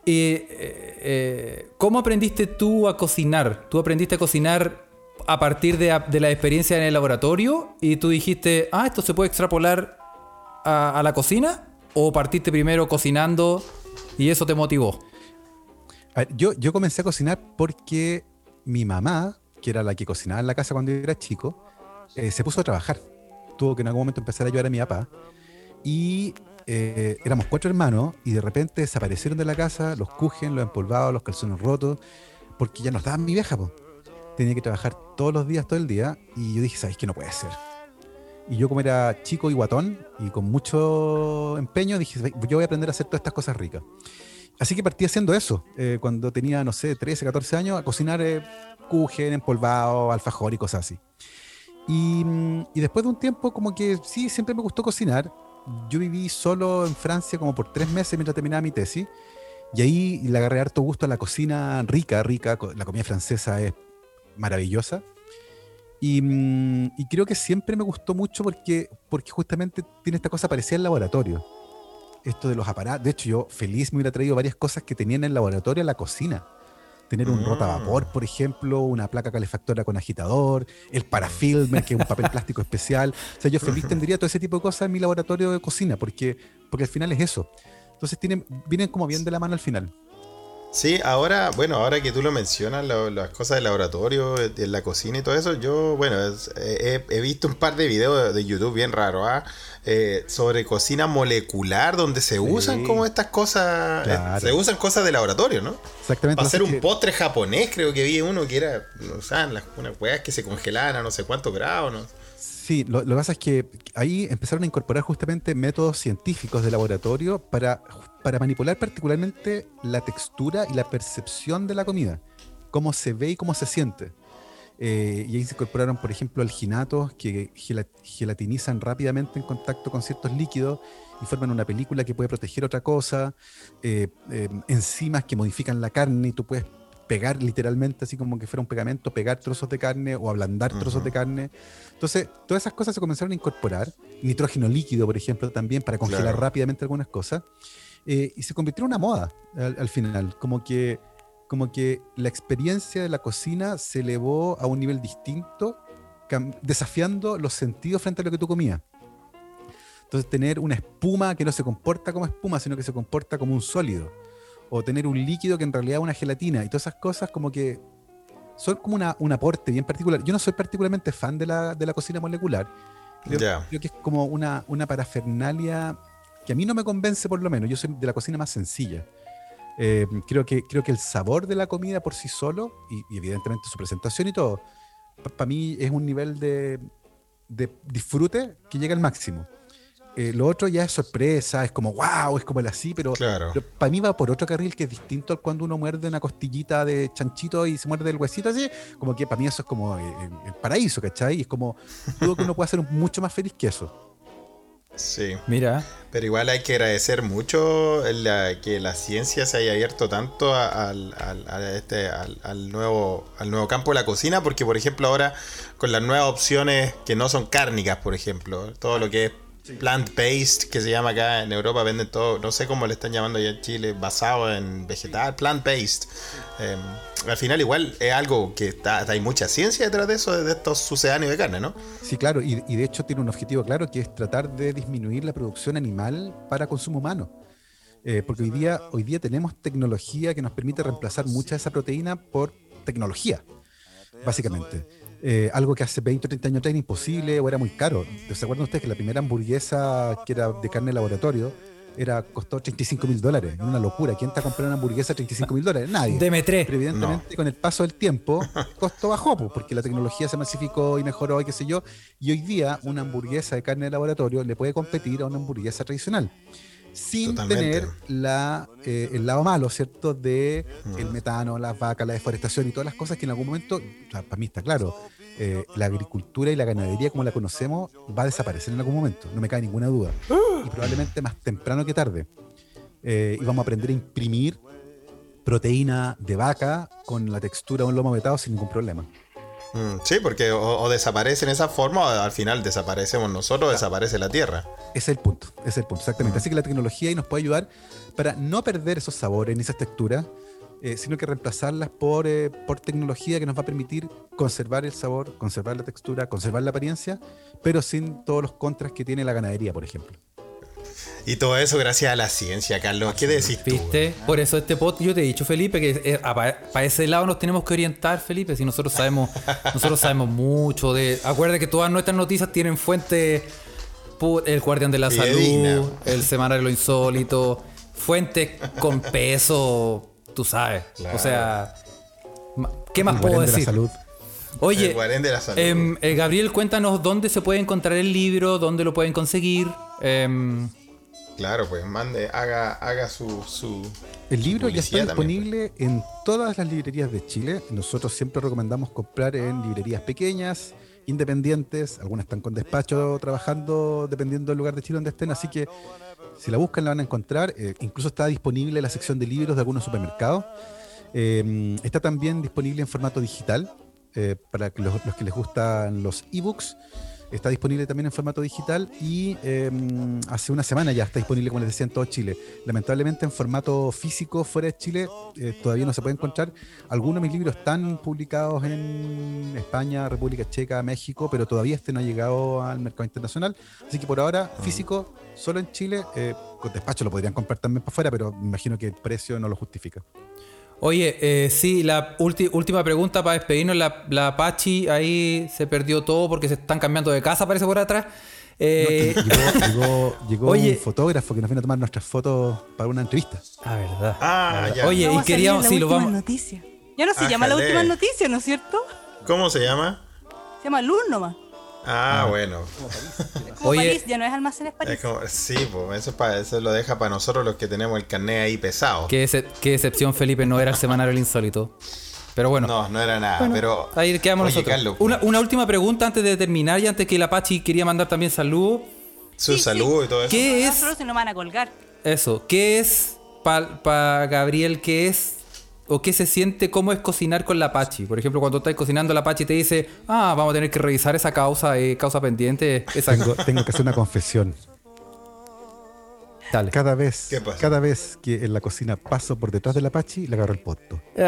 y, eh, eh, ¿cómo aprendiste tú a cocinar? ¿Tú aprendiste a cocinar a partir de, de la experiencia en el laboratorio y tú dijiste, ah, esto se puede extrapolar a, la cocina? ¿O partiste primero cocinando y eso te motivó? Yo, yo comencé a cocinar porque mi mamá, que era la que cocinaba en la casa cuando yo era chico, eh, se puso a trabajar. Tuvo que en algún momento empezar a ayudar a mi papá. Y eh, éramos cuatro hermanos y de repente desaparecieron de la casa los cujen, los empolvados, los calzones rotos, porque ya no estaba mi vieja. po. Tenía que trabajar todos los días, todo el día. Y yo dije, ¿sabes qué? No puede ser. Y yo como era chico y guatón y con mucho empeño, dije, yo voy a aprender a hacer todas estas cosas ricas. Así que partí haciendo eso, eh, cuando tenía, no sé, 13, 14 años, a cocinar eh, kuchen, empolvado, alfajor y cosas así. Y, mm, y después de un tiempo, como que sí, siempre me gustó cocinar. Yo viví solo en Francia como por tres meses mientras terminaba mi tesis. Y ahí le agarré harto gusto a la cocina rica, rica. La comida francesa es maravillosa. Y, mm, y creo que siempre me gustó mucho porque, porque justamente tiene esta cosa parecida al laboratorio. Esto de los aparatos. De hecho, yo feliz me hubiera traído varias cosas que tenía en el laboratorio a la cocina. Tener un Mm. rotavapor, por ejemplo, una placa calefactora con agitador, el parafilmer, que es un papel plástico especial. O sea, yo feliz tendría todo ese tipo de cosas en mi laboratorio de cocina, porque, porque al final es eso. Entonces tienen, vienen como bien de la mano al final. Sí, ahora, bueno, ahora que tú lo mencionas, lo- las cosas del laboratorio, de la cocina y todo eso, yo, bueno, es- he, he visto un par de videos de YouTube bien raros, ¿ah? Eh, sobre cocina molecular, donde se usan como estas cosas, eh, se usan cosas de laboratorio, ¿no? Exactamente. Para hacer un que- postre japonés, creo que vi uno que era, sea, las, unas weas que se congelaban a no sé cuántos grados, ¿no? Sí, lo, lo que pasa es que ahí empezaron a incorporar justamente métodos científicos de laboratorio para, para manipular particularmente la textura y la percepción de la comida, cómo se ve y cómo se siente. Eh, y ahí se incorporaron, por ejemplo, alginatos que gela- gelatinizan rápidamente en contacto con ciertos líquidos y forman una película que puede proteger otra cosa, eh, eh, enzimas que modifican la carne y tú puedes pegar literalmente, así como que fuera un pegamento, pegar trozos de carne o ablandar trozos Ujú. de carne. Entonces, todas esas cosas se comenzaron a incorporar. Nitrógeno líquido, por ejemplo, también para congelar Claro. rápidamente algunas cosas. Eh, y se convirtió en una moda al, al final. Como que, como que la experiencia de la cocina se elevó a un nivel distinto, desafiando los sentidos frente a lo que tú comías. Entonces, tener una espuma que no se comporta como espuma, sino que se comporta como un sólido. O tener un líquido que en realidad es una gelatina. Y todas esas cosas como que son como una, un aporte bien particular. Yo no soy particularmente fan de la, de la cocina molecular. Creo, creo que es como una, una parafernalia que a mí no me convence por lo menos. Yo soy de la cocina más sencilla. Eh, creo, que, creo que el sabor de la comida por sí solo, y, y evidentemente su presentación y todo, para mí es un nivel de, de disfrute que llega al máximo. Eh, lo otro ya es sorpresa, es como wow, es como el así, pero, Claro. para mí va por otro carril que es distinto a cuando uno muerde una costillita de chanchito y se muerde el huesito así, como que para mí eso es como el, el paraíso, ¿cachai? Y es como, dudo que uno pueda ser mucho más feliz que eso. Sí. Mira, Pero igual hay que agradecer mucho la- que la ciencia se haya abierto tanto al, al- este, al, al nuevo, al nuevo campo de la cocina, porque por ejemplo ahora con las nuevas opciones que no son cárnicas, por ejemplo, todo lo que es plant-based, que se llama acá en Europa, venden todo, no sé cómo le están llamando allá en Chile, basado en vegetal, plant-based. Eh, al final igual es algo que está, hay mucha ciencia detrás de eso, de estos sucedáneos de carne, ¿no? Sí, claro, y, y de hecho tiene un objetivo claro que es tratar de disminuir la producción animal para consumo humano. Eh, porque hoy día, hoy día tenemos tecnología que nos permite reemplazar mucha de esa proteína por tecnología, básicamente. Eh, algo que hace 20 o 30 años era imposible o era muy caro. ¿Se acuerdan ustedes que la primera hamburguesa que era de carne de laboratorio era, costó 35 mil dólares? Una locura. ¿Quién está comprando una hamburguesa a 35 mil dólares? Nadie. Deme tres. Pero evidentemente con el paso del tiempo, costo bajó, pues, porque la tecnología se masificó y mejoró y qué sé yo. Y hoy día una hamburguesa de carne de laboratorio le puede competir a una hamburguesa tradicional. Sin Totalmente. tener la, eh, el lado malo, ¿cierto? De el metano, las vacas, la deforestación y todas las cosas que en algún momento, para mí está claro, eh, la agricultura y la ganadería como la conocemos va a desaparecer en algún momento, no me cabe ninguna duda. Y probablemente más temprano que tarde. Eh, y vamos a aprender a imprimir proteína de vaca con la textura de un lomo vetado sin ningún problema. Mm, sí, porque o, o desaparece en esa forma o al final desaparecemos nosotros, desaparece la tierra. Ese es el punto, ese es el punto, exactamente. Así que la tecnología ahí nos puede ayudar para no perder esos sabores ni esas texturas, eh, sino que reemplazarlas por, eh, por tecnología que nos va a permitir conservar el sabor, conservar la textura, conservar la apariencia, pero sin todos los contras que tiene la ganadería, por ejemplo. Y todo eso gracias a la ciencia, Carlos. ¿Qué decís tú? ¿Viste? Por eso este pod, yo te he dicho, Felipe, que para ese lado nos tenemos que orientar, Felipe, si nosotros sabemos, nosotros sabemos mucho de. Acuérdate que todas nuestras noticias tienen fuente pu- el Guardián de la Fidedigna. Salud, el Semanario de lo Insólito, fuentes con peso, tú sabes. Claro. O sea, ¿qué más El puedo guardián de la decir? salud. Oye, El Guardián de la Salud. em, eh, Gabriel, cuéntanos dónde se puede encontrar el libro, dónde lo pueden conseguir. Em, Claro, pues mande, haga, haga su, su El libro ya está también, pues. disponible en todas las librerías de Chile. Nosotros siempre recomendamos comprar en librerías pequeñas, independientes. Algunas están con despacho trabajando dependiendo del lugar de Chile donde estén. Así que si la buscan la van a encontrar. Eh, incluso está disponible en la sección de libros de algunos supermercados. Eh, está también disponible en formato digital eh, para los, los que les gustan los ebooks. Está disponible también en formato digital y eh, hace una semana ya está disponible, como les decía, en todo Chile. Lamentablemente en formato físico fuera de Chile eh, todavía no se puede encontrar. Algunos de mis libros están publicados en España, República Checa, México, pero todavía este no ha llegado al mercado internacional. Así que por ahora, físico, solo en Chile. eh, con despacho lo podrían comprar también para afuera, pero me imagino que el precio no lo justifica. Oye, eh, sí, la última pregunta para despedirnos. La, la Pachi ahí se perdió todo porque se están cambiando de casa, parece por atrás. Eh, No, llegó llegó, llegó Oye. un fotógrafo que nos vino a tomar nuestras fotos para una entrevista. ah, verdad. Ah, verdad. ya. Oye, Vamos y queríamos, sí, lo última vamos. noticia. Ya no se llama la última noticia, ¿no es cierto? ¿Cómo se llama? Se llama Luz nomás. Ah, bueno. Como Oye. París, ya no es Almacenes París. Es como- sí, pues eso, es pa- eso lo deja para nosotros los que tenemos el carnet ahí pesado. Qué, dece- qué decepción, Felipe, no era el semanario del insólito. Pero bueno, No, no era nada, pero. ahí quedamos Oye, nosotros. Carlos, una, una última pregunta antes de terminar y antes que la Pachi quería mandar también saludos. su Sí, sí. salud y todo eso. ¿Qué es Nosotros se nos van a colgar. eso? ¿Qué es para Gabriel? ¿Qué es o qué se siente? ¿Cómo es cocinar con la Pachi? Por ejemplo, cuando estás cocinando, la Pachi te dice, ah, vamos a tener que revisar esa causa, eh, causa pendiente. Esa... Tengo, tengo que hacer una confesión. Dale. Cada vez, ¿Qué pasa? cada vez que en la cocina paso por detrás de la Pachi, le agarro el poto.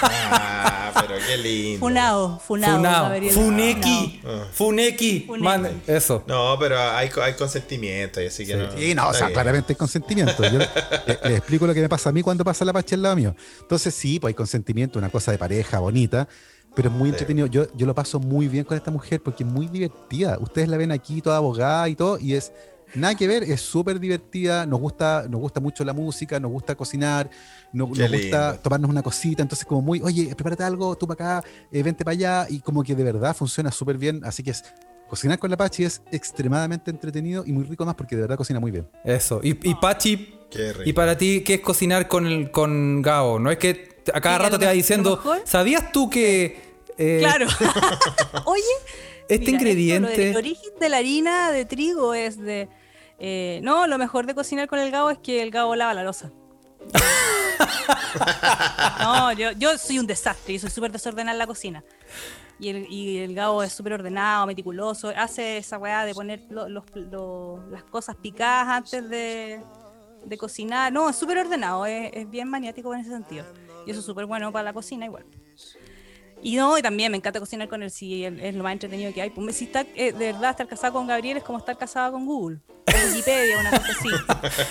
Ah, pero qué lindo. Funao, funao. Funao. Funeki. Ah. Funeki. Funeki. Man- eso. No, pero hay, hay consentimiento, y así que no. Y no, o sea, bien. claramente hay consentimiento. Yo le- le- les explico lo que me pasa a mí cuando pasa la Pachi al lado mío. Entonces, sí, pues hay consentimiento, una cosa de pareja bonita, pero es muy Sí. entretenido. Yo, yo lo paso muy bien con esta mujer porque es muy divertida. Ustedes la ven aquí toda abogada y todo, y es nada que ver, es súper divertida. Nos gusta, nos gusta mucho la música, nos gusta cocinar, no- nos, gusta tomarnos una cosita. Entonces, como muy, oye, prepárate algo, tú para acá, eh, vente para allá, y como que de verdad funciona súper bien. Así que es. Cocinar con la Pachi es extremadamente entretenido y muy rico más porque de verdad cocina muy bien. Eso. Y, y Pachi, y para ti, ¿qué es cocinar con, el, con Gao? No es que a cada Sí, rato te va diciendo, ¿sabías tú que... eh, Claro. Oye, Este mira, ingrediente- esto, lo del origen de la harina de trigo es de. Eh, no, lo mejor de cocinar con el gabo es que el gabo lava la losa. no, yo, yo soy un desastre, yo soy súper desordenada en la cocina. Y el, y el gabo es súper ordenado, meticuloso. Hace esa weá de poner lo- los- lo- las cosas picadas antes de, de cocinar. No, es súper ordenado, es, es bien maniático en ese sentido. Y eso es súper bueno para la cocina igual. Y no, y también me encanta cocinar con él, si él es lo más entretenido que hay. Pues, si está, eh, de verdad, estar casado con Gabriel es como estar casada con Google. O Wikipedia, una cosa así.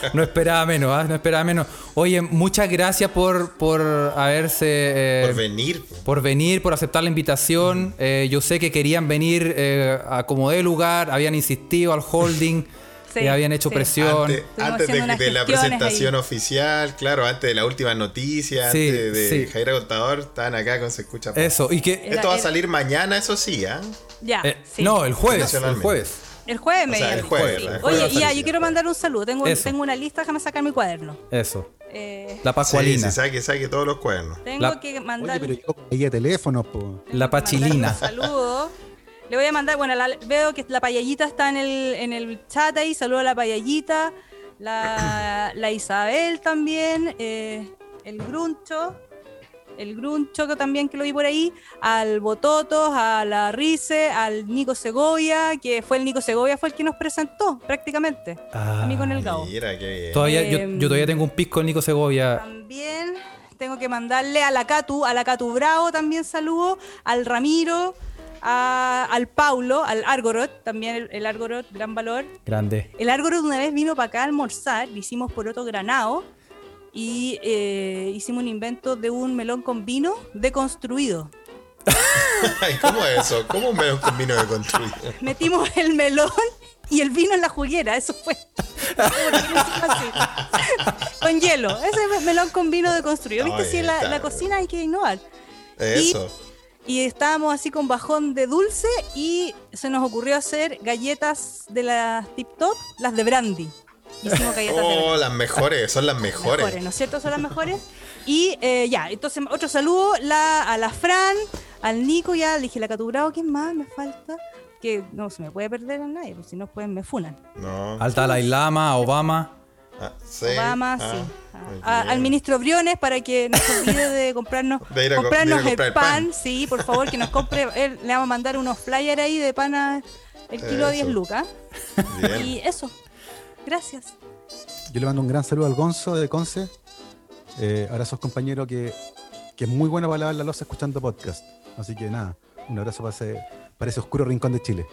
No esperaba menos, ¿ah? No esperaba menos. Oye, muchas gracias por, por haberse... eh, Por venir. por venir, por aceptar la invitación. Eh, yo sé que querían venir eh, a como de lugar, habían insistido al holding, Sí, y habían hecho sí. presión. Antes, de, la presentación oficial, claro, antes de la última noticia, Sí, antes de sí. Jaira Contador, estaban acá con Se Escucha. Eso, y que... Era- Esto va a salir mañana, eso sí, ¿ah? Ya, eh, sí. No, el jueves, el jueves. El jueves me O sea, el jueves, Sí. el jueves Oye, ya, yo quiero mandar un saludo. Tengo, Eso. tengo una lista, déjame sacar mi cuaderno. Eso. Eh, La Pascualina. sí, saque, saque todos los cuernos. tengo La- que Oye, mandar. pero yo teléfonos, po. La Pachilina. un Saludo. Le voy a mandar, bueno, la- veo que la payallita está en el, en el chat ahí. Saludo a la payallita. La, la Isabel también. eh, el Gruncho. El Gruncho que también que lo vi por ahí. Al Bototos, a la Rice, al Nico Segovia, que fue el Nico Segovia, fue el que nos presentó prácticamente. a mí con el Gao. Mira, qué bien. Todavía, yo, Em, yo todavía tengo un pico con Nico Segovia. También tengo que mandarle a la Catu, a la Catu Bravo también saludo, al Ramiro, a- al Paulo, al Argorot, también el, el Argorot, gran valor. Grande. El Argorot una vez vino para acá a almorzar, le hicimos por otro granado y eh, hicimos un invento de un melón con vino deconstruido. ¿Cómo es eso? ¿Cómo un melón con vino de construir? Metimos el melón y el vino en la juguera, eso fue. Con hielo, ese melón con vino deconstruido. ¿Viste? Ay, Si en la, cocina hay que innovar. Eso. Y estábamos así con bajón de dulce y se nos ocurrió hacer galletas de las tip top, las de brandy. Hicimos galletas de brandy. Oh, las mejores, son las mejores. Mejores, ¿no es cierto? Son las mejores. Y eh, ya, entonces otro saludo la, a la Fran, al Nico, ya le dije la Catubrao, ¿quién más me falta? Que no se me puede perder a nadie, porque si no pueden me funan. No. Alta Dalai Lama, Obama. Ah, sí. Obama, Ah, sí. muy A- bien. al ministro Briones para que no se olvide de comprarnos, De ir a co- comprarnos de ir a comprar el el pan. Sí, por favor, que nos compre. él- le vamos a mandar unos flyers ahí de pan a el kilo a 10 Eso. lucas. Bien. Y eso. Gracias. Yo le mando un gran saludo al Gonzo de Conce. Eh, ahora sos compañero que, que es muy bueno para lavar la losa escuchando podcast. Así que nada, un abrazo para ese, para ese oscuro rincón de Chile.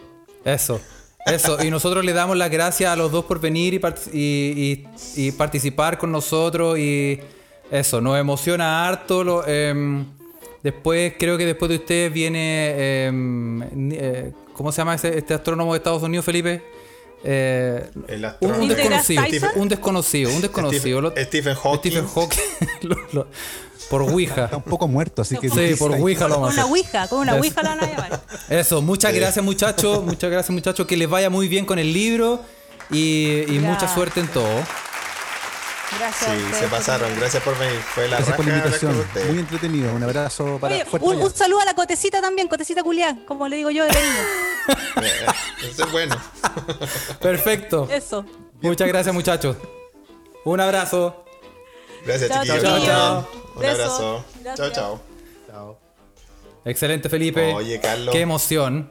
Eso. Eso. Y nosotros le damos las gracias a los dos por venir y, part- y- y- y participar con nosotros. Y eso, nos emociona harto. Lo, em, después, creo que después de ustedes viene. em, eh, ¿Cómo se llama ese, este astrónomo de Estados Unidos, Felipe? Eh, El un, astrónomo. un ¿Neil desconocido. Un desconocido. Un desconocido. Lo- Stephen Hawking. Stephen Hawking. Lo- lo- por Ouija. Está un poco muerto, así que. Sí, por Ouija lo Con vamos a una ouija, con una ouija la van a llamar. Eso, muchas Sí. gracias muchachos, muchas gracias muchachos, que les vaya muy bien con el libro y, y mucha suerte en todo. Gracias. Sí, ustedes se pasaron. Gracias por venir. Fue la Gracias por la invitación. con. Muy entretenido. Un abrazo para Oye, fuerte un, un saludo a la cotecita también, cotecita culián, como le digo yo de cariño. Eh, Eso es bueno. Perfecto. Eso. Muchas gracias muchachos. Un abrazo. Gracias, Chao, chiquillos. chao, chao. Un abrazo. Gracias. Chao, chao. Excelente Felipe. Oye, Carlos. Qué emoción.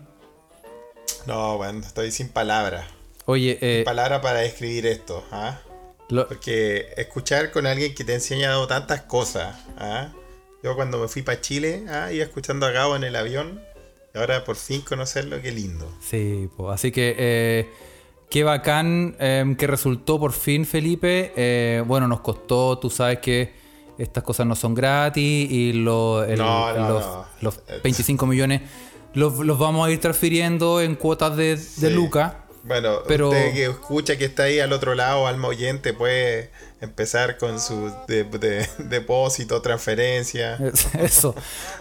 No, bueno, estoy sin palabras. Oye, eh, Palabra para describir esto, ¿ah? lo- Porque escuchar con alguien que te ha enseñado tantas cosas, ¿ah? Yo cuando me fui para Chile, ¿ah? iba escuchando a Gabo en el avión, y ahora por fin conocerlo, qué lindo. sí, po, así que eh, qué bacán eh, que resultó por fin Felipe. Eh, bueno, nos costó, tú sabes que estas cosas no son gratis y lo- el- No, no, los, no. los 25 millones los, los vamos a ir transfiriendo en cuotas de, de Sí. Luca. Bueno, Pero- usted que escucha que está ahí al otro lado, alma oyente, puede empezar con su de- de- depósito, transferencia, Eso.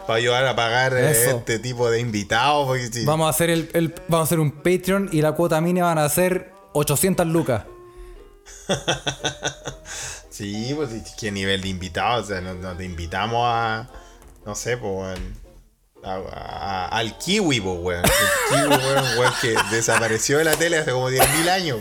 para ayudar a pagar eh, Eso. este tipo de invitados. Vamos a hacer el, el- vamos a hacer un Patreon y la cuota mínima van a ser 800 lucas. Sí, pues ¿y qué nivel de invitados, o sea, nos, invitamos a, no sé, pues, a- a- al kiwi, pues, weón. El kiwi, weón, weón, que desapareció de la tele hace como 10.000 años.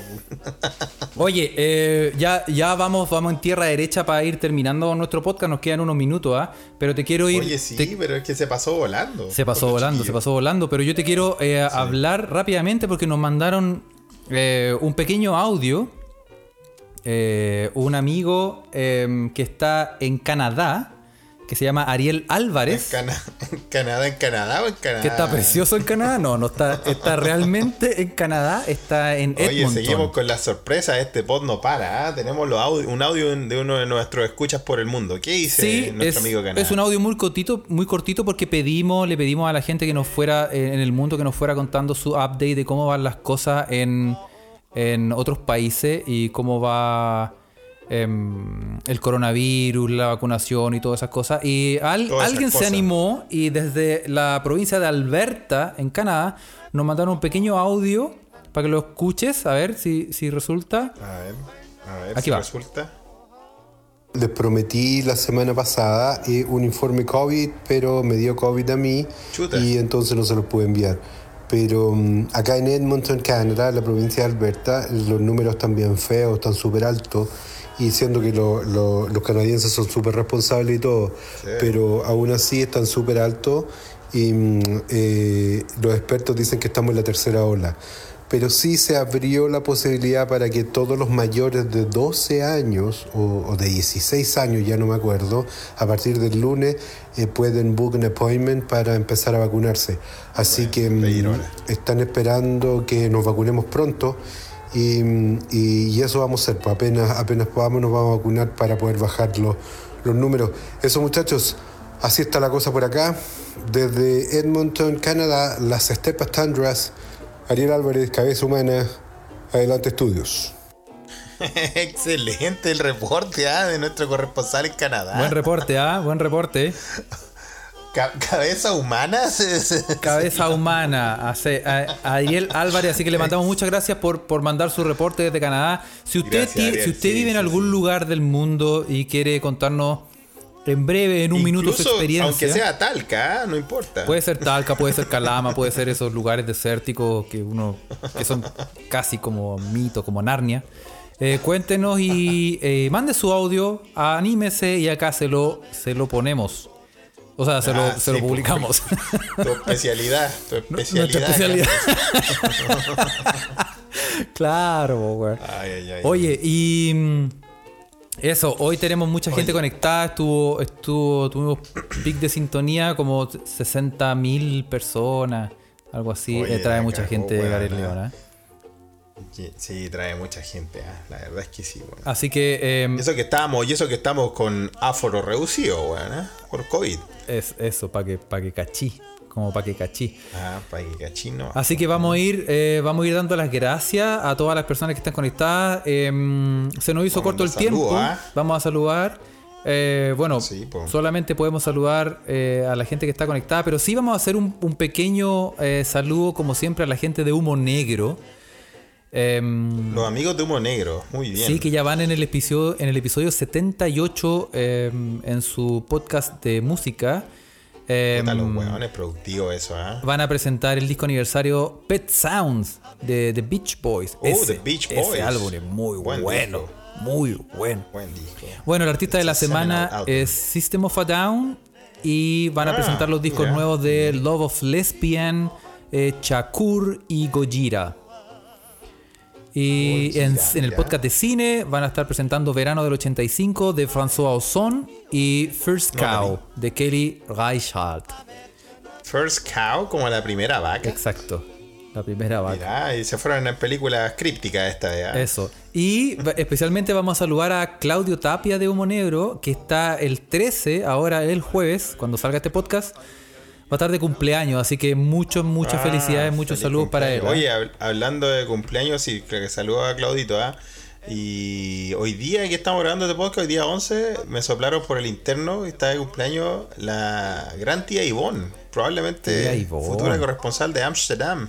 Oye, eh, ya, ya vamos, vamos en tierra derecha para ir terminando nuestro podcast. Nos quedan unos minutos, ¿ah? Pero te quiero ir. Oye, sí, te- pero es que se pasó volando. se pasó volando, se pasó volando. Pero yo te quiero eh, hablar rápidamente porque nos mandaron eh, un pequeño audio. Un amigo eh, que está en Canadá que se llama Ariel Álvarez. Cana- ¿En Canadá, en Canadá o en Canadá? Que está precioso en Canadá. No, no está, está realmente en Canadá. Está en Oye, Edmonton. seguimos con las sorpresas. Este pod no para. ¿ah? Tenemos los audio- un audio de uno de nuestros escuchas por el mundo. ¿Qué dice Sí, nuestro es, amigo Canadá? es un audio muy cortito, muy cortito porque pedimos, le pedimos a la gente que nos fuera eh, en el mundo que nos fuera contando su update de cómo van las cosas en, en otros países y cómo va em, el coronavirus, la vacunación y todas esas cosas. Y al- Todas esas alguien se animó y desde la provincia de Alberta, en Canadá, nos mandaron un pequeño audio para que lo escuches, a ver si, si resulta. A ver, a ver Aquí si va. resulta. Les prometí la semana pasada eh, un informe COVID, pero me dio COVID a mí Chuta. y entonces no se los pude enviar. Pero mm, acá en Edmonton, Canadá, la provincia de Alberta, los números están bien feos, están súper altos. Y siendo que lo- lo- los canadienses son súper responsables y todo, pero aún así están súper altos y mm, eh, los expertos dicen que estamos en la tercera ola. Pero sí se abrió la posibilidad para que todos los mayores de 12 años o, o de 16 años, ya no me acuerdo, a partir del lunes eh, pueden book un appointment para empezar a vacunarse. Así que mm, están esperando que nos vacunemos pronto y, y- y eso vamos a hacer. Pues apenas, apenas podamos nos vamos a vacunar para poder bajar los, los números. Eso muchachos, así está la cosa por acá. Desde Edmonton, Canadá, las estepas tundras. Ariel Álvarez, cabeza humana, adelante estudios. Excelente el reporte ¿ah? de nuestro corresponsal en Canadá. Buen reporte, ¿ah? Buen reporte. Ca- cabeza humana. Cabeza humana, hace- a, a Ariel Álvarez, así que le mandamos muchas gracias por, por mandar su reporte desde Canadá. Si usted, Gracias, ti- Ariel, si usted sí, vive en algún sí. lugar del mundo y quiere contarnos en breve, en un minuto su experiencia, Aunque sea Talca, ¿ah? no importa. puede ser Talca, puede ser Calama, puede ser esos lugares desérticos que uno que son casi como mito, como Narnia. Eh, cuéntenos y eh, mande su audio, anímese y acá se lo, se lo ponemos. O sea, se, lo, Ah, se lo publicamos. Tu especialidad. Tu especialidad. Claro, güey. Ay, ay, ay. Oye, y mm, eso, hoy tenemos mucha gente conectada, estuvo, estuvo, tuvimos pic de sintonía como 60 mil personas, algo así, Oye, Eh, trae mucha gente weón, Gareth. León, ¿eh? Sí, trae mucha gente. ¿ah? La verdad es que sí. bueno. Así que eh, Y eso que estamos, y eso que estamos con aforo reducido, weón, ¿eh? Por COVID. es eso, para que, pa' que cachí, como para que cachí. Ah, para que cachino. Así que vamos a ir, eh, vamos a ir dando las gracias a todas las personas que están conectadas. Eh, se nos hizo Vamos corto el tiempo. ¿ah? Vamos a saludar. Eh, bueno, Sí, solamente podemos saludar eh, a la gente que está conectada, pero sí vamos a hacer un, un pequeño saludo, como siempre, a la gente de Humo Negro. Em, Los amigos de Humo Negro. Muy bien. Sí, que ya van en el episodio, en el episodio 78 em, en su podcast de música. Puta, los weones productivos eso, ¿ah? van a presentar el disco aniversario Pet Sounds de The Beach Boys. Oh, The Beach Boys. Ese álbum es muy Buen bueno. disco. Muy bueno. Buen disco. Bueno, el artista de la semana es System of a Down y van a Ah, presentar los discos nuevos de Love of Lesbian, eh, Shakur y Gojira. Y en, en el podcast de cine van a estar presentando Verano del 85 de François Ozon y First Cow de Kelly Reichardt. First Cow, como la primera vaca. Exacto. La primera vaca. Mirá, y se fueron en películas crípticas esta Eso. Y especialmente vamos a saludar a Claudio Tapia de Humo Negro, que está el 13, ahora el jueves, cuando salga este podcast. Va a estar de cumpleaños, así que muchos, muchas Ah, felicidades, muchos saludos para él. ¿ah? Oye, hab- hablando de cumpleaños, sí, creo que saludo a Claudito, ¿ah? Y hoy día que estamos grabando este podcast, hoy día 11, me soplaron por el interno, está de cumpleaños la gran tía Ivonne, probablemente Tía Ivonne. futura corresponsal de Amsterdam.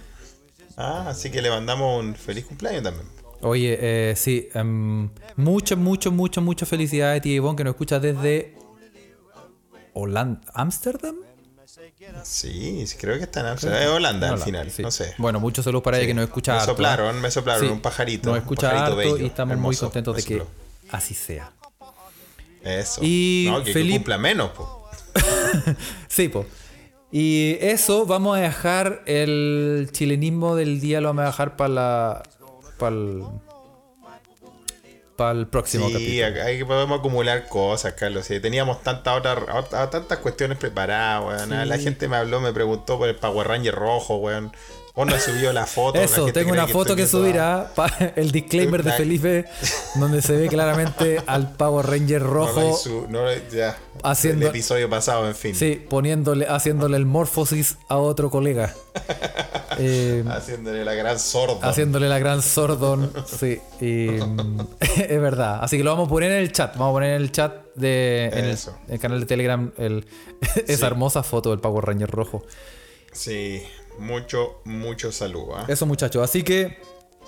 Ah, así que le mandamos un feliz cumpleaños también. Oye, eh, sí, em, muchas, muchas, muchas, muchas felicidades, tía Ivonne, que nos escucha desde Holanda, ¿Ámsterdam? Sí, sí, creo que está en Amsterdam. Es Holanda al Holanda, final, sí. no sé. Bueno, muchos saludos para ella que nos escucha Me harto, soplaron, me soplaron, un pajarito, Nos un escucha pajarito harto bello, y estamos muy contentos de que sopló. así sea. Eso. Y no, que, que Felipe- cumpla menos, po. Sí, po. Y eso, vamos a dejar el chilenismo del día, lo vamos a dejar para la. Para para el próximo Sí, capítulo. ahí podemos acumular cosas, Carlos. Sí, teníamos tantas otras ot- tantas cuestiones preparadas, weón. La gente me habló, me preguntó por el Power Ranger rojo, weón. Vos no subió la foto. Eso, tengo una foto que a- subirá pa- el disclaimer de. Felipe, donde se ve claramente al Power Ranger No rojo, hizo- no lo- ya. Haciendo- El episodio pasado, en fin. sí, poniéndole, haciéndole el morfosis a otro colega. Eh, Haciéndole la gran sorda. haciéndole la gran sordón, sí, y, es verdad. Así que lo vamos a poner en el chat, vamos a poner en el chat de en el, canal de Telegram el, esa hermosa foto del Power Ranger rojo. Sí, mucho, mucho saludo ¿ah? Eso muchachos, así que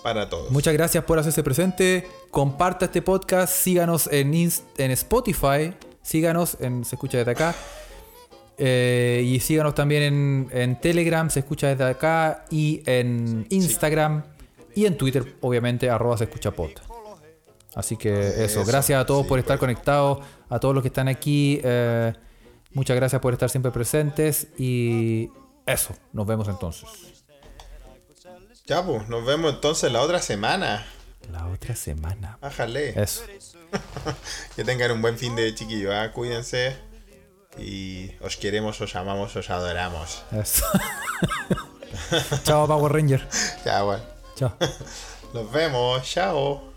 para todos. Muchas gracias por hacerse presente. Comparta este podcast. Síganos en, Inst- en Spotify. Síganos en Se Escucha Desde Acá. Eh, y síganos también en, en Telegram, Se Escucha Desde Acá. Y en Instagram. Y en Twitter, obviamente, arroba Se Escucha Pod. Así que eso. Eso, Gracias a todos sí, por estar pues. conectados. A todos los que están aquí. eh, muchas gracias por estar siempre presentes. Y eso. Nos vemos entonces. Ya, pues, nos vemos entonces la otra semana. La otra semana. Ájale. Eso. Que tengan un buen fin de chiquillo, ¿ah? Cuídense. Y os queremos, os amamos, os adoramos. Eso. Chao, Power Ranger. Ya, bueno. Chao. Nos vemos. Chao.